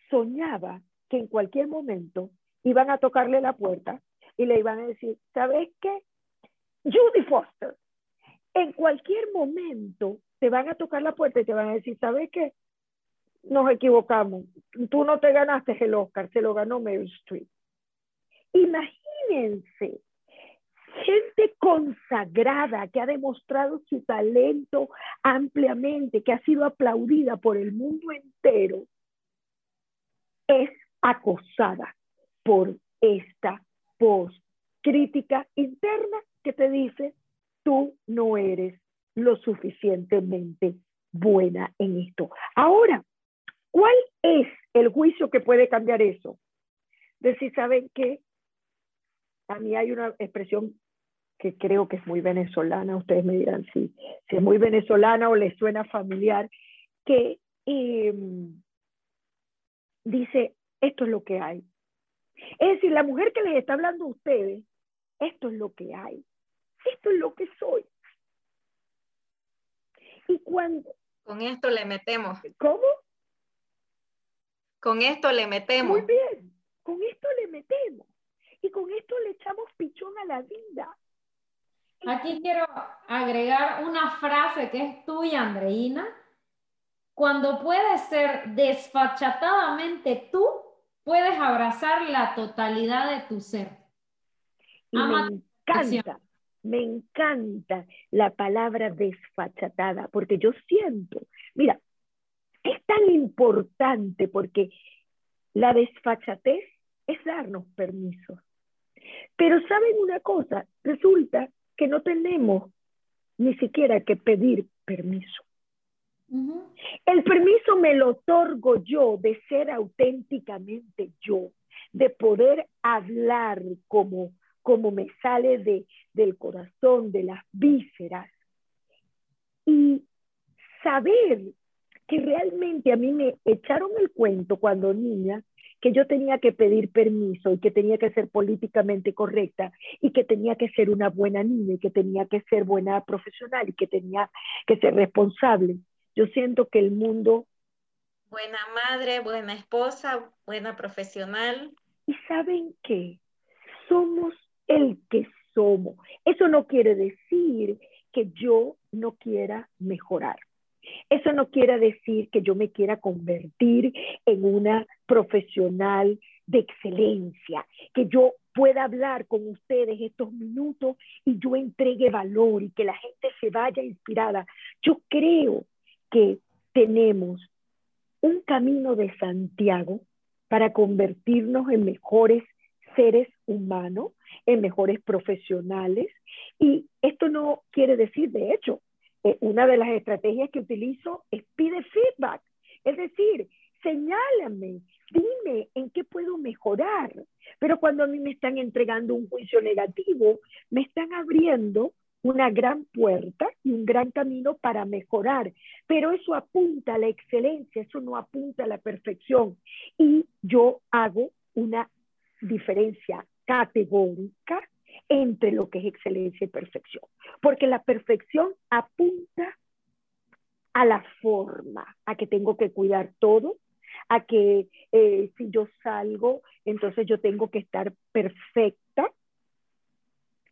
soñaba que en cualquier momento iban a tocarle la puerta y le iban a decir, ¿sabes qué? Judy Foster, en cualquier momento te van a tocar la puerta y te van a decir, ¿sabes qué? Nos equivocamos. Tú no te ganaste el Oscar, se lo ganó Meryl Streep. Imagínense, gente consagrada que ha demostrado su talento ampliamente, que ha sido aplaudida por el mundo entero, es acosada por esta voz crítica interna que te dice, tú no eres lo suficientemente buena en esto. Ahora, ¿Cuál es el juicio que puede cambiar eso? decir, ¿saben qué? A mí hay una expresión que creo que es muy venezolana, ustedes me dirán si, si es muy venezolana o les suena familiar, que em, dice, esto es lo que hay. Es decir, la mujer que les está hablando a ustedes, esto es lo que hay, esto es lo que soy. Y cuando... Con esto le metemos. ¿Cómo? Con esto le metemos. Muy bien, con esto le metemos. Y con esto le echamos pichón a la vida. Aquí quiero agregar una frase que es tuya, Andreina. Cuando puedes ser desfachatadamente tú, puedes abrazar la totalidad de tu ser. me encanta, me encanta la palabra desfachatada, porque yo siento, mira, es tan importante porque la desfachatez es darnos permiso. Pero saben una cosa, resulta que no tenemos ni siquiera que pedir permiso. El permiso me lo otorgo yo de ser auténticamente yo, de poder hablar como, como me sale de, del corazón, de las vísceras. Y saber que realmente a mí me echaron el cuento cuando niña que yo tenía que pedir permiso y que tenía que ser políticamente correcta y que tenía que ser una buena niña y que tenía que ser buena profesional y que tenía que ser responsable. Yo siento que el mundo... Buena madre, buena esposa, buena profesional. Y saben qué? Somos el que somos. Eso no quiere decir que yo no quiera mejorar. Eso no quiere decir que yo me quiera convertir en una profesional de excelencia, que yo pueda hablar con ustedes estos minutos y yo entregue valor y que la gente se vaya inspirada. Yo creo que tenemos un camino de Santiago para convertirnos en mejores seres humanos, en mejores profesionales. Y esto no quiere decir, de hecho, eh, una de las estrategias que utilizo es pide feedback. Es decir, señálame, dime en qué puedo mejorar. Pero cuando a mí me están entregando un juicio negativo, me están abriendo una gran puerta y un gran camino para mejorar. Pero eso apunta a la excelencia, eso no apunta a la perfección. Y yo hago una diferencia categórica entre lo que es excelencia y perfección. Porque la perfección apunta a la forma, a que tengo que cuidar todo, a que eh, si yo salgo, entonces yo tengo que estar perfecta.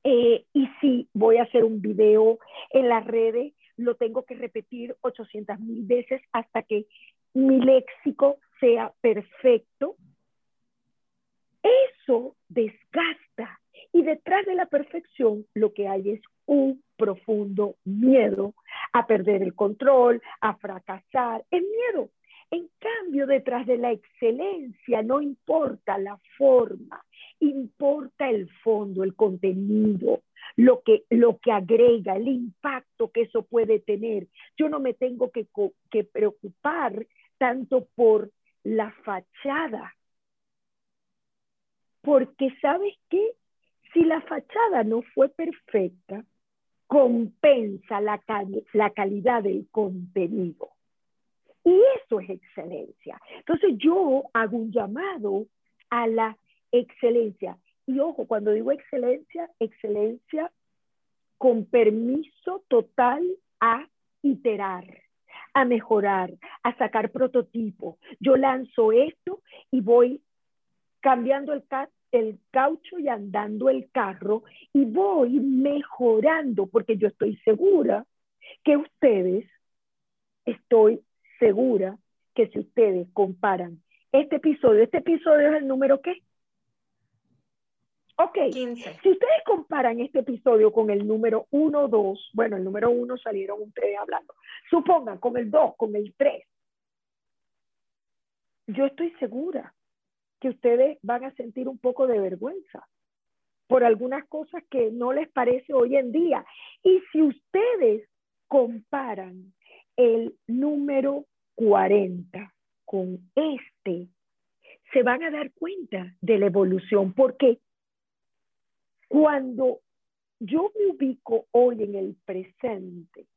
Eh, y si voy a hacer un video en las redes, lo tengo que repetir 800 mil veces hasta que mi léxico sea perfecto. Eso desgasta y detrás de la perfección lo que hay es un profundo miedo a perder el control, a fracasar, es miedo. En cambio, detrás de la excelencia no importa la forma, importa el fondo, el contenido, lo que, lo que agrega, el impacto que eso puede tener. Yo no me tengo que, que preocupar tanto por la fachada, porque sabes qué, si la fachada no fue perfecta, compensa la, calidad del contenido. Y eso es excelencia. Entonces yo hago un llamado a la excelencia. Y ojo, cuando digo excelencia, excelencia con permiso total a iterar, a mejorar, a sacar prototipos. Yo lanzo esto y voy cambiando el, el caucho y andando el carro y voy mejorando porque yo estoy segura que ustedes, estoy segura que si ustedes comparan este episodio, este episodio es el número qué? Ok, si ustedes comparan este episodio con el número 1, 2, bueno, el número 1 salieron ustedes hablando, supongan con el 2, con el 3, yo estoy segura que ustedes van a sentir un poco de vergüenza por algunas cosas que no les parece hoy en día. Y si ustedes comparan el número 40 con este, se van a dar cuenta de la evolución, porque cuando yo me ubico hoy en el presente,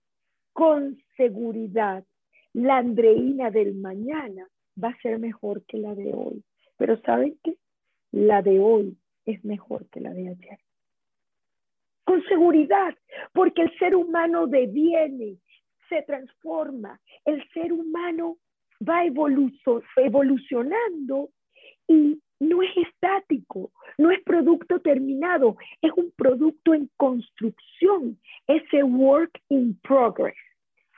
con seguridad, la Andreina del mañana va a ser mejor que la de hoy. Pero ¿saben qué? La de hoy es mejor que la de ayer. Con seguridad, porque el ser humano deviene, se transforma, el ser humano va evolucionando y no es estático, no es producto terminado, es un producto en construcción, ese work in progress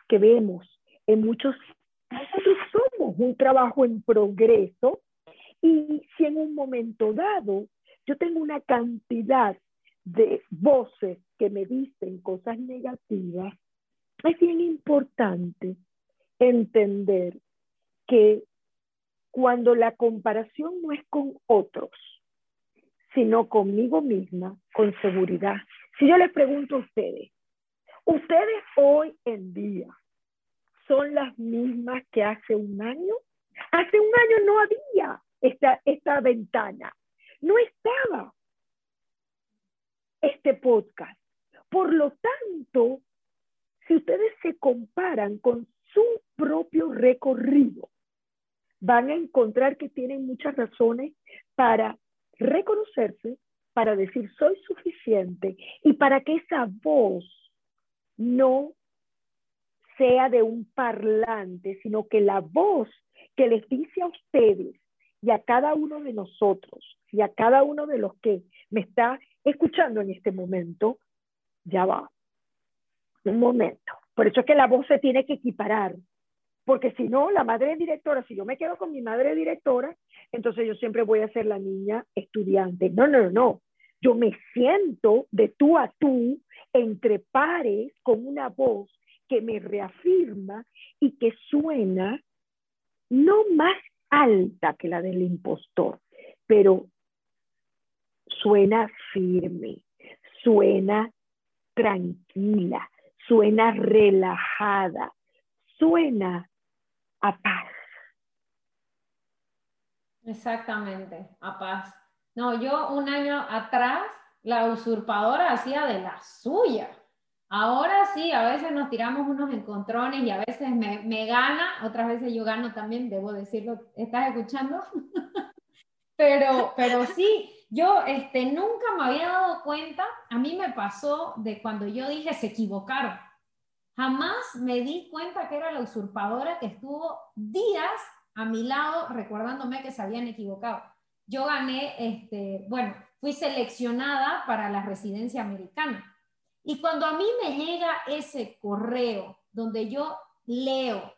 que vemos en muchos, nosotros somos un trabajo en progreso y si en un momento dado yo tengo una cantidad de voces que me dicen cosas negativas, es bien importante entender que cuando la comparación no es con otros, sino conmigo misma, con seguridad. Si yo les pregunto a ustedes, ustedes hoy en día son las mismas que hace un año. Hace un año no había esta, esta ventana, no estaba este podcast. Por lo tanto, si ustedes se comparan con su propio recorrido, van a encontrar que tienen muchas razones para reconocerse, para decir soy suficiente y para que esa voz no sea de un parlante, sino que la voz que les dice a ustedes y a cada uno de nosotros y a cada uno de los que me está escuchando en este momento, ya va. Un momento. Por eso es que la voz se tiene que equiparar. Porque si no, la madre directora, si yo me quedo con mi madre directora, entonces yo siempre voy a ser la niña estudiante. No, no, no. Yo me siento de tú a tú, entre pares, con una voz que me reafirma y que suena no más alta que la del impostor, pero suena firme, suena tranquila, suena relajada, suena a paz. Exactamente, a paz. No, yo un año atrás, la usurpadora hacía de la suya. Ahora sí, a veces nos tiramos unos encontrones y a veces me, me gana, otras veces yo gano también, debo decirlo, ¿estás escuchando? <laughs> pero, pero sí, yo este, nunca me había dado cuenta, a mí me pasó de cuando yo dije se equivocaron. Jamás me di cuenta que era la usurpadora que estuvo días a mi lado recordándome que se habían equivocado. Yo gané, este, bueno, fui seleccionada para la residencia americana. Y cuando a mí me llega ese correo donde yo leo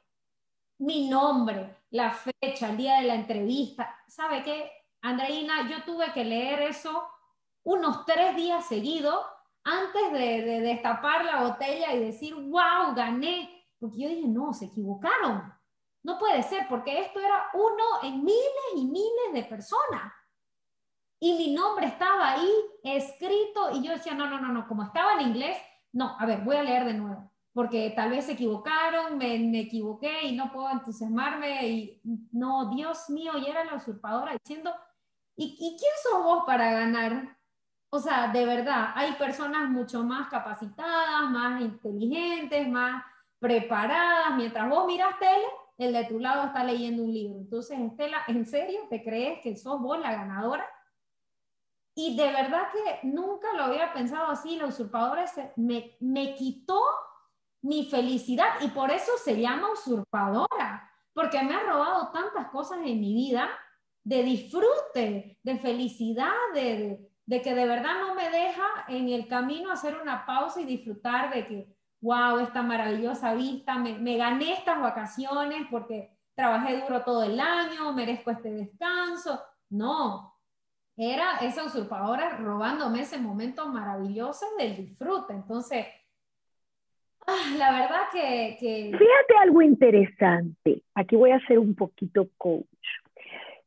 mi nombre, la fecha, el día de la entrevista, ¿sabe qué? Andreina, yo tuve que leer eso unos tres días seguidos antes de, destapar la botella y decir, wow, gané. Porque yo dije, no, se equivocaron. No puede ser, porque esto era uno en miles y miles de personas. Y mi nombre estaba ahí escrito y yo decía, no, no, no, no, como estaba en inglés, no, a ver, voy a leer de nuevo, porque tal vez se equivocaron, me, me equivoqué y no puedo entusiasmarme y no, Dios mío, y era la usurpadora diciendo, ¿y, ¿y quién sos vos para ganar? O sea, de verdad, hay personas mucho más capacitadas, más inteligentes, más preparadas. Mientras vos miras tele, el de tu lado está leyendo un libro. Entonces, Estela, ¿en serio te crees que sos vos la ganadora? Y de verdad que nunca lo había pensado así. La usurpadora me, me quitó mi felicidad y por eso se llama usurpadora, porque me ha robado tantas cosas en mi vida de disfrute, de felicidad, de, de que de verdad no me deja en el camino hacer una pausa y disfrutar de que, wow, esta maravillosa vista, me, gané estas vacaciones porque trabajé duro todo el año, merezco este descanso. No, era esa usurpadora robándome ese momento maravilloso del disfrute. Entonces, ah, la verdad que, que... Fíjate algo interesante. Aquí voy a ser un poquito coach.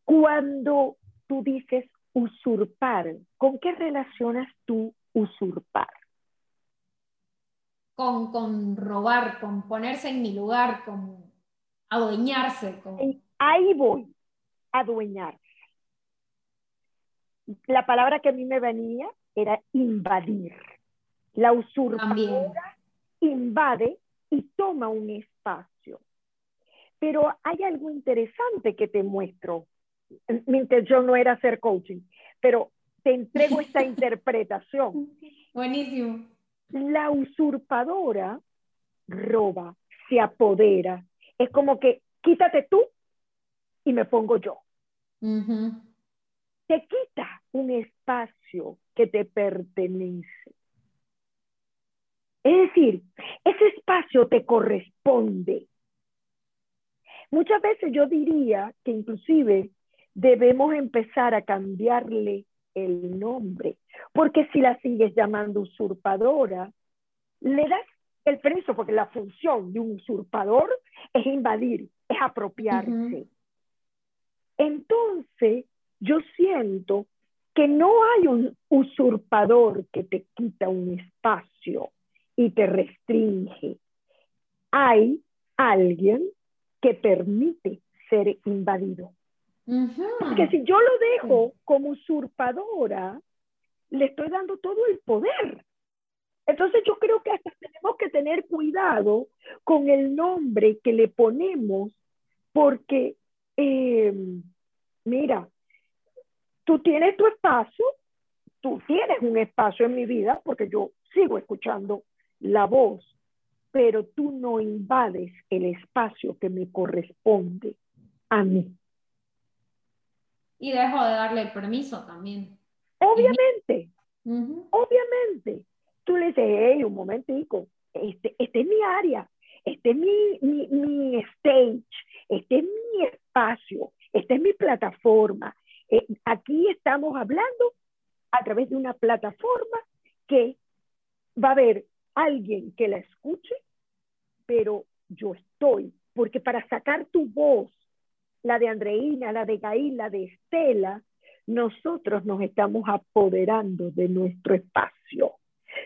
Cuando tú dices usurpar, ¿con qué relacionas tú usurpar? Con, con robar, con ponerse en mi lugar, con adueñarse. Con... Ahí voy, adueñar. La palabra que a mí me venía era invadir. La usurpadora invade y toma un espacio. Pero hay algo interesante que te muestro. Mi intención no era hacer coaching, pero te entrego esta <laughs> interpretación. Buenísimo. La usurpadora roba, se apodera. Es como que quítate tú y me pongo yo. Te quita un espacio que te pertenece. Es decir, ese espacio te corresponde. Muchas veces yo diría que inclusive debemos empezar a cambiarle el nombre, porque si la sigues llamando usurpadora, le das el preso, porque la función de un usurpador es invadir, es apropiarse. Entonces, yo siento que no hay un usurpador que te quita un espacio y te restringe. Hay alguien que permite ser invadido. Porque si yo lo dejo como usurpadora, le estoy dando todo el poder. Entonces yo creo que hasta tenemos que tener cuidado con el nombre que le ponemos, porque, eh, mira, tú tienes tu espacio, tú tienes un espacio en mi vida, porque yo sigo escuchando la voz, pero tú no invades el espacio que me corresponde a mí. Y dejo de darle el permiso también. Obviamente, obviamente. Tú le dices, hey, un momentico, este, este es mi área, este es mi, mi, stage, este es mi espacio, esta es mi plataforma. Eh, aquí estamos hablando a través de una plataforma que va a haber alguien que la escuche, pero yo estoy, porque para sacar tu voz la de Andreina, la de Gail, la de Estela, nosotros nos estamos apoderando de nuestro espacio.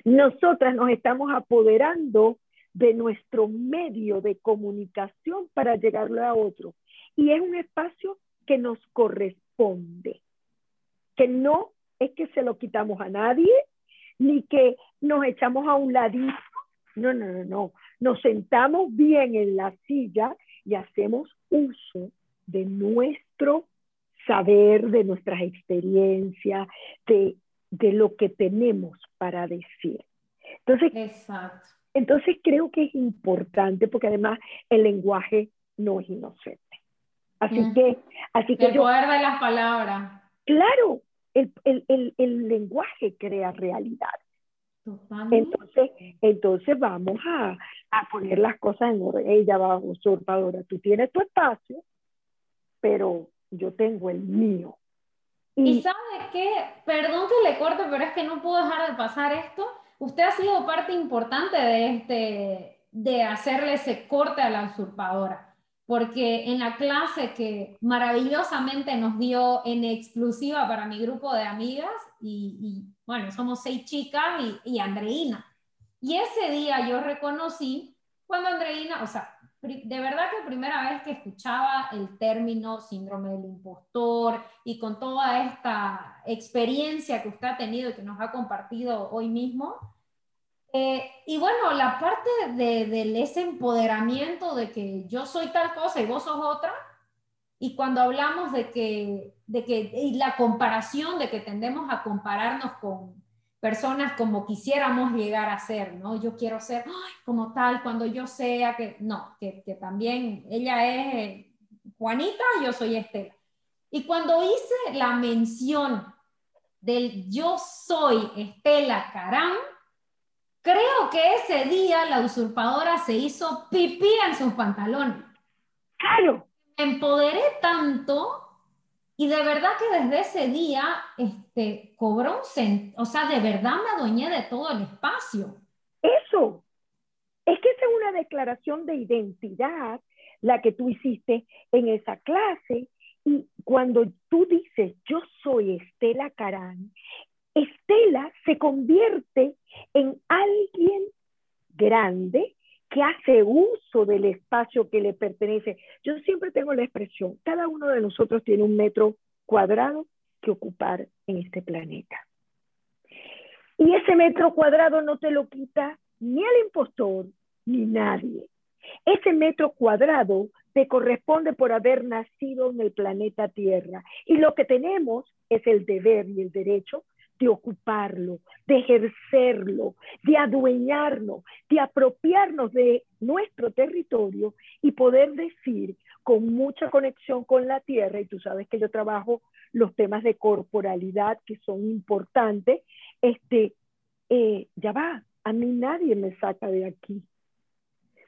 Nosotras nos estamos apoderando de nuestro medio de comunicación para llegarlo a otro. Y es un espacio que nos corresponde, que no es que se lo quitamos a nadie, ni que nos echamos a un ladito. No, no, no, no. Nos sentamos bien en la silla y hacemos uso de nuestro saber, de nuestras experiencias, de, lo que tenemos para decir. Entonces, entonces creo que es importante porque además el lenguaje no es inocente. Así que, así que el poder de las palabras. Claro, el, el, lenguaje crea realidad. Entonces, entonces vamos a, a, poner las cosas en orden. Ella va usurpadora. Tú tienes tu espacio, pero yo tengo el mío. Y, sabe qué, perdón que le corte, pero es que no puedo dejar de pasar esto. Usted ha sido parte importante de este, de hacerle ese corte a la usurpadora, porque en la clase que maravillosamente nos dio en exclusiva para mi grupo de amigas, y, bueno, somos seis chicas y, y Andreina. Y ese día yo reconocí cuando Andreina, o sea, de verdad que primera vez que escuchaba el término síndrome del impostor y con toda esta experiencia que usted ha tenido y que nos ha compartido hoy mismo, eh, y bueno, la parte de, ese empoderamiento de que yo soy tal cosa y vos sos otra, y cuando hablamos de que, de que y la comparación, de que tendemos a compararnos con, personas como quisiéramos llegar a ser, ¿no? Yo quiero ser como tal cuando yo sea que, no, que, también ella es Juanita, yo soy Estela. Y cuando hice la mención del yo soy Estela Carán, creo que ese día la usurpadora se hizo pipí en sus pantalones. Claro. Me empoderé tanto y de verdad que desde ese día este, cobró un o sea, de verdad me adueñé de todo el espacio. Eso, es que esa es una declaración de identidad, la que tú hiciste en esa clase. Y cuando tú dices, yo soy Estela Carán, Estela se convierte en alguien grande que hace uso del espacio que le pertenece. Yo siempre tengo la expresión, cada uno de nosotros tiene un metro cuadrado que ocupar en este planeta. Y ese metro cuadrado no te lo quita ni el impostor ni nadie. Ese metro cuadrado te corresponde por haber nacido en el planeta Tierra. Y lo que tenemos es el deber y el derecho de ocuparlo, de ejercerlo, de adueñarnos, de apropiarnos de nuestro territorio y poder decir con mucha conexión con la tierra, y tú sabes que yo trabajo los temas de corporalidad que son importantes, este, eh, ya va, a mí nadie me saca de aquí,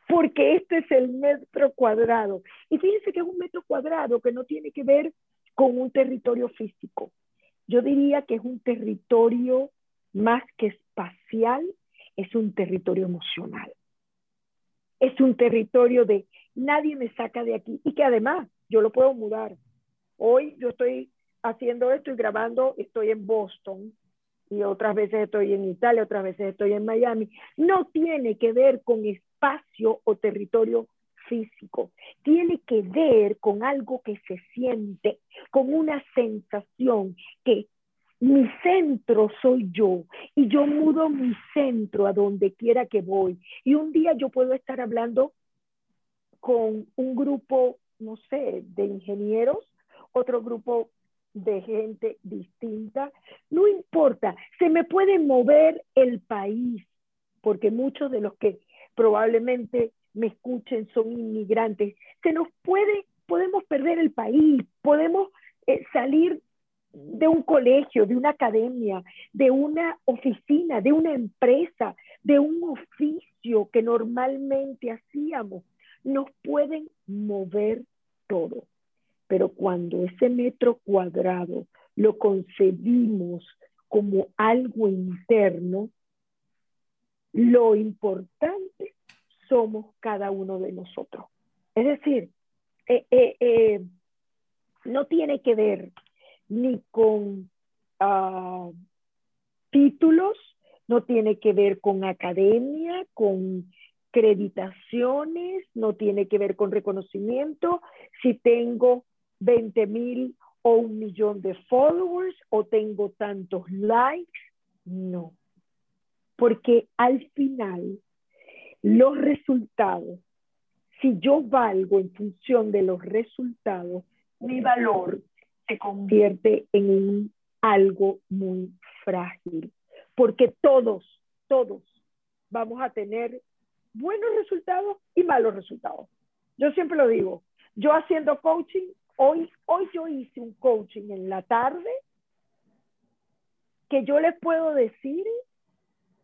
porque este es el metro cuadrado. Y fíjense que es un metro cuadrado que no tiene que ver con un territorio físico. Yo diría que es un territorio más que espacial, es un territorio emocional. Es un territorio de nadie me saca de aquí y que además yo lo puedo mudar. Hoy yo estoy haciendo esto y grabando, estoy en Boston y otras veces estoy en Italia, otras veces estoy en Miami. No tiene que ver con espacio o territorio físico, tiene que ver con algo que se siente, con una sensación que mi centro soy yo y yo mudo mi centro a donde quiera que voy. Y un día yo puedo estar hablando con un grupo, no sé, de ingenieros, otro grupo de gente distinta, no importa, se me puede mover el país, porque muchos de los que probablemente me escuchen son inmigrantes, se nos puede, podemos perder el país, podemos eh, salir de un colegio, de una academia, de una oficina, de una empresa, de un oficio que normalmente hacíamos, nos pueden mover todo. Pero cuando ese metro cuadrado lo concebimos como algo interno, lo importante somos cada uno de nosotros. Es decir, eh, eh, eh, no tiene que ver ni con ah, títulos, no tiene que ver con academia, con acreditaciones, no tiene que ver con reconocimiento, si tengo 20 mil o un millón de followers o tengo tantos likes, no. Porque al final, los resultados, si yo valgo en función de los resultados, mi valor se convierte en un, algo muy frágil. Porque todos, todos vamos a tener buenos resultados y malos resultados. Yo siempre lo digo, yo haciendo coaching, hoy, hoy yo hice un coaching en la tarde que yo les puedo decir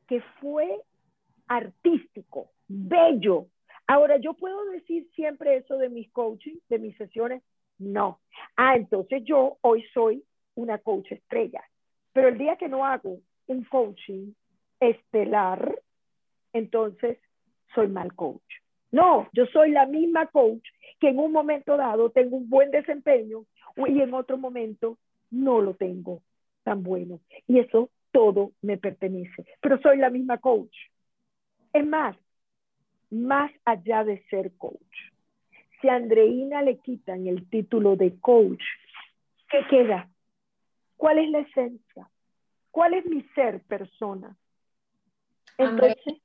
que fue artístico, bello. Ahora, yo puedo decir siempre eso de mis coaching, de mis sesiones, no. Ah, entonces yo hoy soy una coach estrella, pero el día que no hago un coaching estelar, entonces soy mal coach. No, yo soy la misma coach que en un momento dado tengo un buen desempeño y en otro momento no lo tengo tan bueno. Y eso todo me pertenece, pero soy la misma coach. Es más, más allá de ser coach, si a Andreina le quitan el título de coach, ¿qué queda? ¿Cuál es la esencia? ¿Cuál es mi ser persona? Entonces,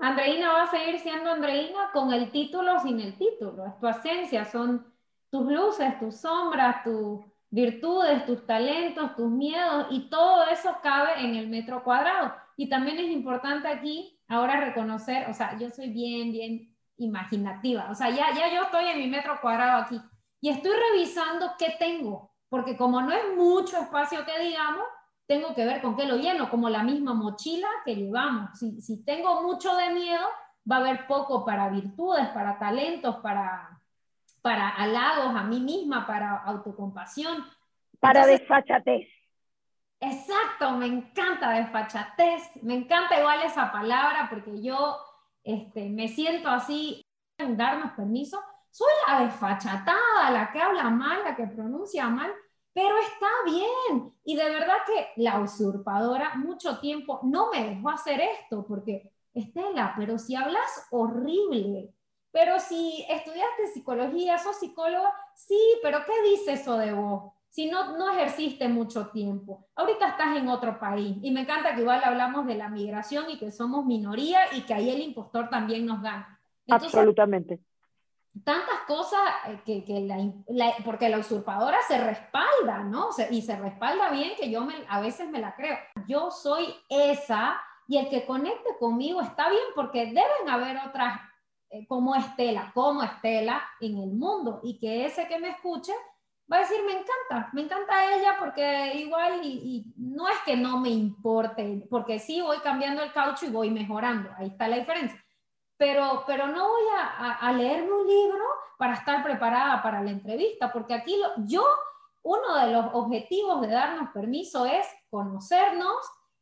Andreina va a seguir siendo Andreina con el título o sin el título. Es tu esencia, son tus luces, tus sombras, tus virtudes, tus talentos, tus miedos y todo eso cabe en el metro cuadrado. Y también es importante aquí ahora reconocer, o sea, yo soy bien, bien imaginativa, o sea, ya, ya yo estoy en mi metro cuadrado aquí y estoy revisando qué tengo, porque como no es mucho espacio que digamos, tengo que ver con qué lo lleno, como la misma mochila que llevamos. Si, si tengo mucho de miedo, va a haber poco para virtudes, para talentos, para, para halagos a mí misma, para autocompasión. Para desfachatez. Exacto, me encanta desfachatez, me encanta igual esa palabra porque yo este, me siento así, en darnos permiso, soy la desfachatada, la que habla mal, la que pronuncia mal, pero está bien. Y de verdad que la usurpadora mucho tiempo no me dejó hacer esto, porque Estela, pero si hablas horrible, pero si estudiaste psicología, sos psicóloga, sí, pero ¿qué dice eso de vos? Si no, no ejerciste mucho tiempo. Ahorita estás en otro país y me encanta que igual hablamos de la migración y que somos minoría y que ahí el impostor también nos gana. Absolutamente. Tantas cosas eh, que, que la, porque la usurpadora se respalda, ¿no? y se respalda bien que yo me, a veces me la creo. Yo soy esa y el que conecte conmigo está bien porque deben haber otras eh, como Estela, como Estela en el mundo y que ese que me escuche va a decir, me encanta, me encanta ella porque igual y, no es que no me importe, porque sí voy cambiando el caucho y voy mejorando, ahí está la diferencia. Pero, pero no voy a, a, leerme un libro para estar preparada para la entrevista, porque aquí yo, uno de los objetivos de darnos permiso es conocernos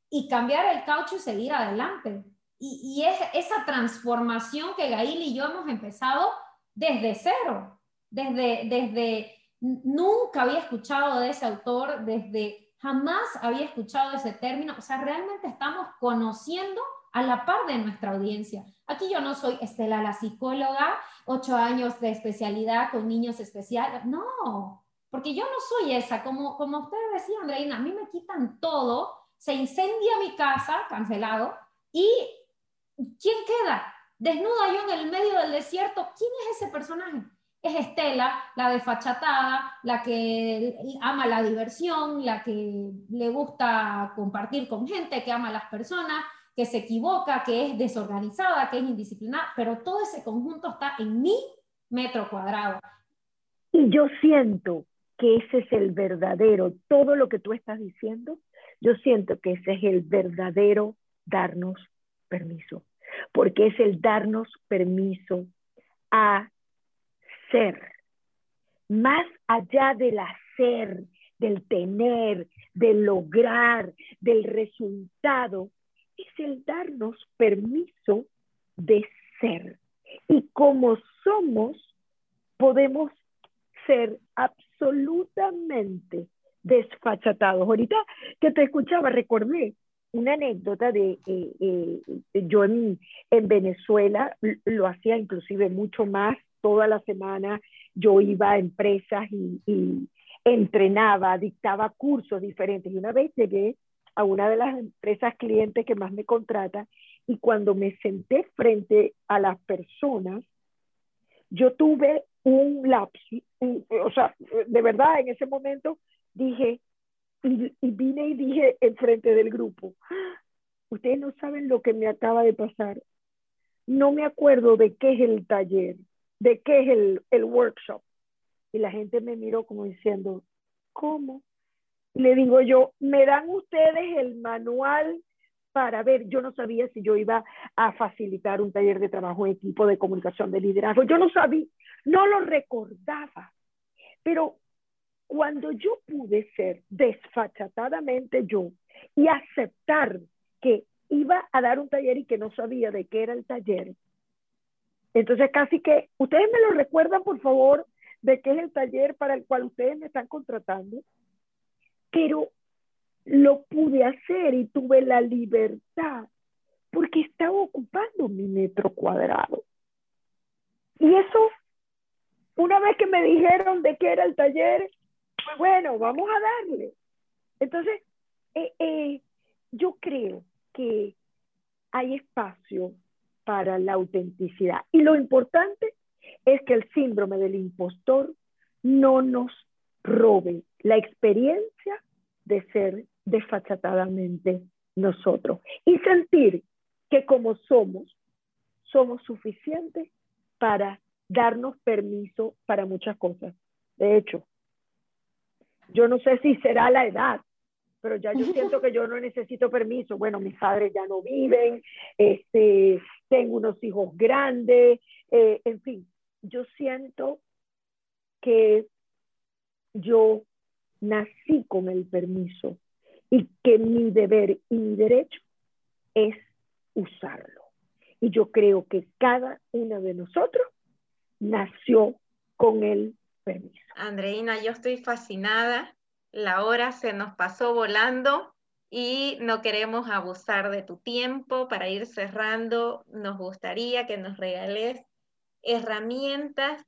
y cambiar el caucho y seguir adelante. Y, y es esa transformación que Gail y yo hemos empezado desde cero, desde, desde nunca había escuchado de ese autor, desde jamás había escuchado ese término, o sea, realmente estamos conociendo a la par de nuestra audiencia. Aquí yo no soy Estela la psicóloga, ocho años de especialidad con niños especiales, no, porque yo no soy esa, como, como usted decía, Andreina, a mí me quitan todo, se incendia mi casa, cancelado, y ¿quién queda? Desnuda yo en el medio del desierto, ¿quién es ese personaje? Es Estela, la desfachatada, la que ama la diversión, la que le gusta compartir con gente, que ama a las personas, que se equivoca, que es desorganizada, que es indisciplinada, pero todo ese conjunto está en mi metro cuadrado. Y yo siento que ese es el verdadero, todo lo que tú estás diciendo, yo siento que ese es el verdadero darnos permiso, porque es el darnos permiso a ser, más allá del hacer, del tener, del lograr, del resultado, es el darnos permiso de ser. Y como somos, podemos ser absolutamente desfachatados. Ahorita que te escuchaba, recordé una anécdota de eh, eh, yo en, en Venezuela, lo hacía inclusive mucho más toda la semana yo iba a empresas y, entrenaba, dictaba cursos diferentes. Y una vez llegué a una de las empresas clientes que más me contrata y cuando me senté frente a las personas, yo tuve un lapsus, o sea, de verdad en ese momento dije, y, y vine y dije enfrente del grupo, ustedes no saben lo que me acaba de pasar. No me acuerdo de qué es el taller de qué es el, el workshop. Y la gente me miró como diciendo, ¿cómo? le digo yo, ¿me dan ustedes el manual para ver? Yo no sabía si yo iba a facilitar un taller de trabajo en equipo de comunicación de liderazgo. Yo no sabía, no lo recordaba. Pero cuando yo pude ser desfachatadamente yo y aceptar que iba a dar un taller y que no sabía de qué era el taller, entonces, casi que, ustedes me lo recuerdan, por favor, de qué es el taller para el cual ustedes me están contratando, pero lo pude hacer y tuve la libertad porque estaba ocupando mi metro cuadrado. Y eso, una vez que me dijeron de qué era el taller, pues bueno, vamos a darle. Entonces, eh, eh, yo creo que hay espacio para la autenticidad. Y lo importante es que el síndrome del impostor no nos robe la experiencia de ser desfachatadamente nosotros y sentir que como somos, somos suficientes para darnos permiso para muchas cosas. De hecho, yo no sé si será la edad, pero ya yo siento que yo no necesito permiso. Bueno, mis padres ya no viven, este, tengo unos hijos grandes, eh, en fin, yo siento que yo nací con el permiso y que mi deber y mi derecho es usarlo. Y yo creo que cada uno de nosotros nació con el permiso. Andreina, yo estoy fascinada. La hora se nos pasó volando y no queremos abusar de tu tiempo. Para ir cerrando, nos gustaría que nos regales herramientas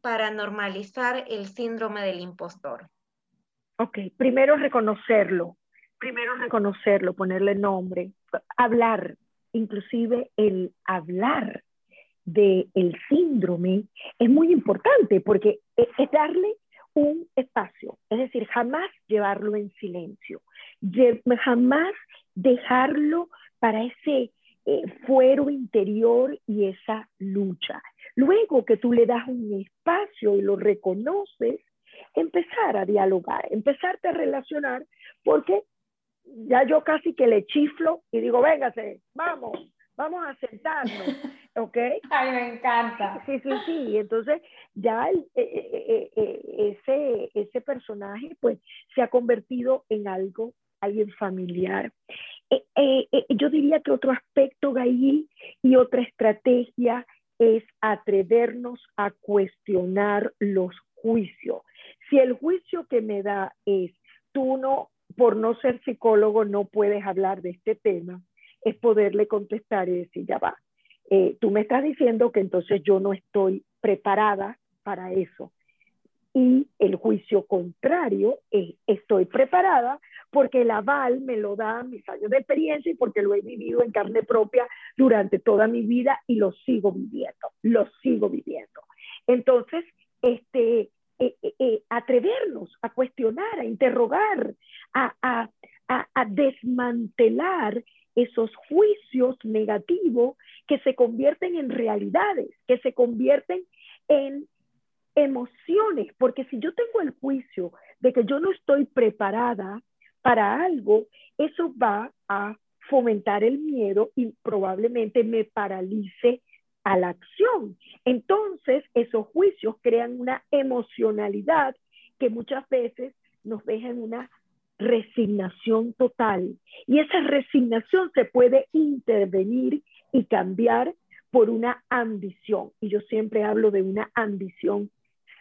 para normalizar el síndrome del impostor. Ok, primero reconocerlo, primero reconocerlo, ponerle nombre, hablar, inclusive el hablar del el síndrome es muy importante porque es, darle un espacio, es decir, jamás llevarlo en silencio, jamás dejarlo para ese eh, fuero interior y esa lucha. Luego que tú le das un espacio y lo reconoces, empezar a dialogar, empezarte a relacionar, porque ya yo casi que le chiflo y digo, véngase, vamos, vamos a sentarnos, <laughs> ¿ok? Ay, me encanta. Sí, sí, sí, entonces ya eh, eh, eh, ese, ese personaje pues se ha convertido en algo, alguien familiar. yo diría que otro aspecto, Gail, y otra estrategia es atrevernos a cuestionar los juicios. Si el juicio que me da es, tú no, por no ser psicólogo, no puedes hablar de este tema, es poderle contestar y decir, ya va, eh, tú me estás diciendo que entonces yo no estoy preparada para eso. Y el juicio contrario es, estoy preparada porque el aval me lo da mis años de experiencia y porque lo he vivido en carne propia durante toda mi vida y lo sigo viviendo, lo sigo viviendo. Entonces, este, eh, eh, atrevernos a cuestionar, a interrogar, a, a, a desmantelar esos juicios negativos que se convierten en realidades, que se convierten en emociones, porque si yo tengo el juicio de que yo no estoy preparada para algo, eso va a fomentar el miedo y probablemente me paralice a la acción. Entonces, esos juicios crean una emocionalidad que muchas veces nos deja en una resignación total. Y esa resignación se puede intervenir y cambiar por una ambición. Y yo siempre hablo de una ambición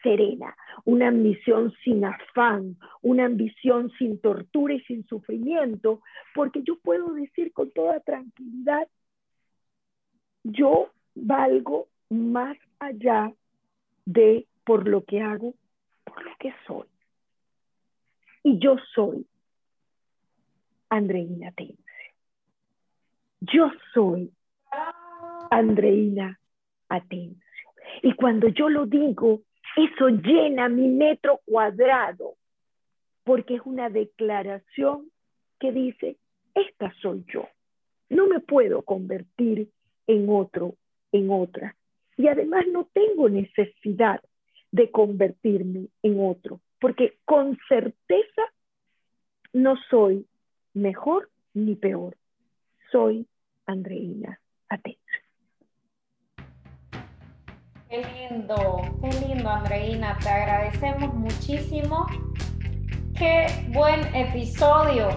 serena, una ambición sin afán, una ambición sin tortura y sin sufrimiento, porque yo puedo decir con toda tranquilidad, yo valgo más allá de por lo que hago, por lo que soy. Y yo soy Andreina Tense. Yo soy Andreina Atencio. Y cuando yo lo digo, eso llena mi metro cuadrado, porque es una declaración que dice, esta soy yo. No me puedo convertir en otro, en otra. Y además no tengo necesidad de convertirme en otro, porque con certeza no soy mejor ni peor. Soy Andreina Atencio. Qué lindo, qué lindo Andreina, te agradecemos muchísimo. Qué buen episodio.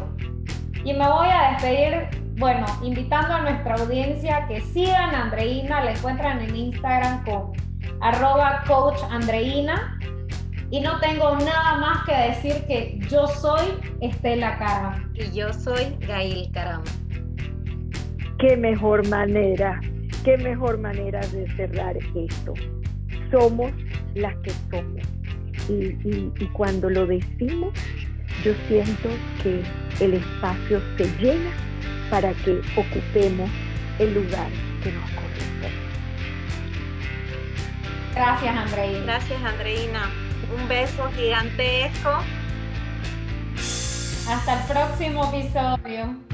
Y me voy a despedir, bueno, invitando a nuestra audiencia que sigan a Andreina, la encuentran en Instagram con arroba coach Andreina y no tengo nada más que decir que yo soy Estela Caramba. Y yo soy Gail Caramba. Qué mejor manera, qué mejor manera de cerrar esto. Somos las que somos. Y, y cuando lo decimos, yo siento que el espacio se llena para que ocupemos el lugar que nos corresponde. Gracias, Andreina. Gracias, Andreina. Un beso gigantesco. Hasta el próximo episodio.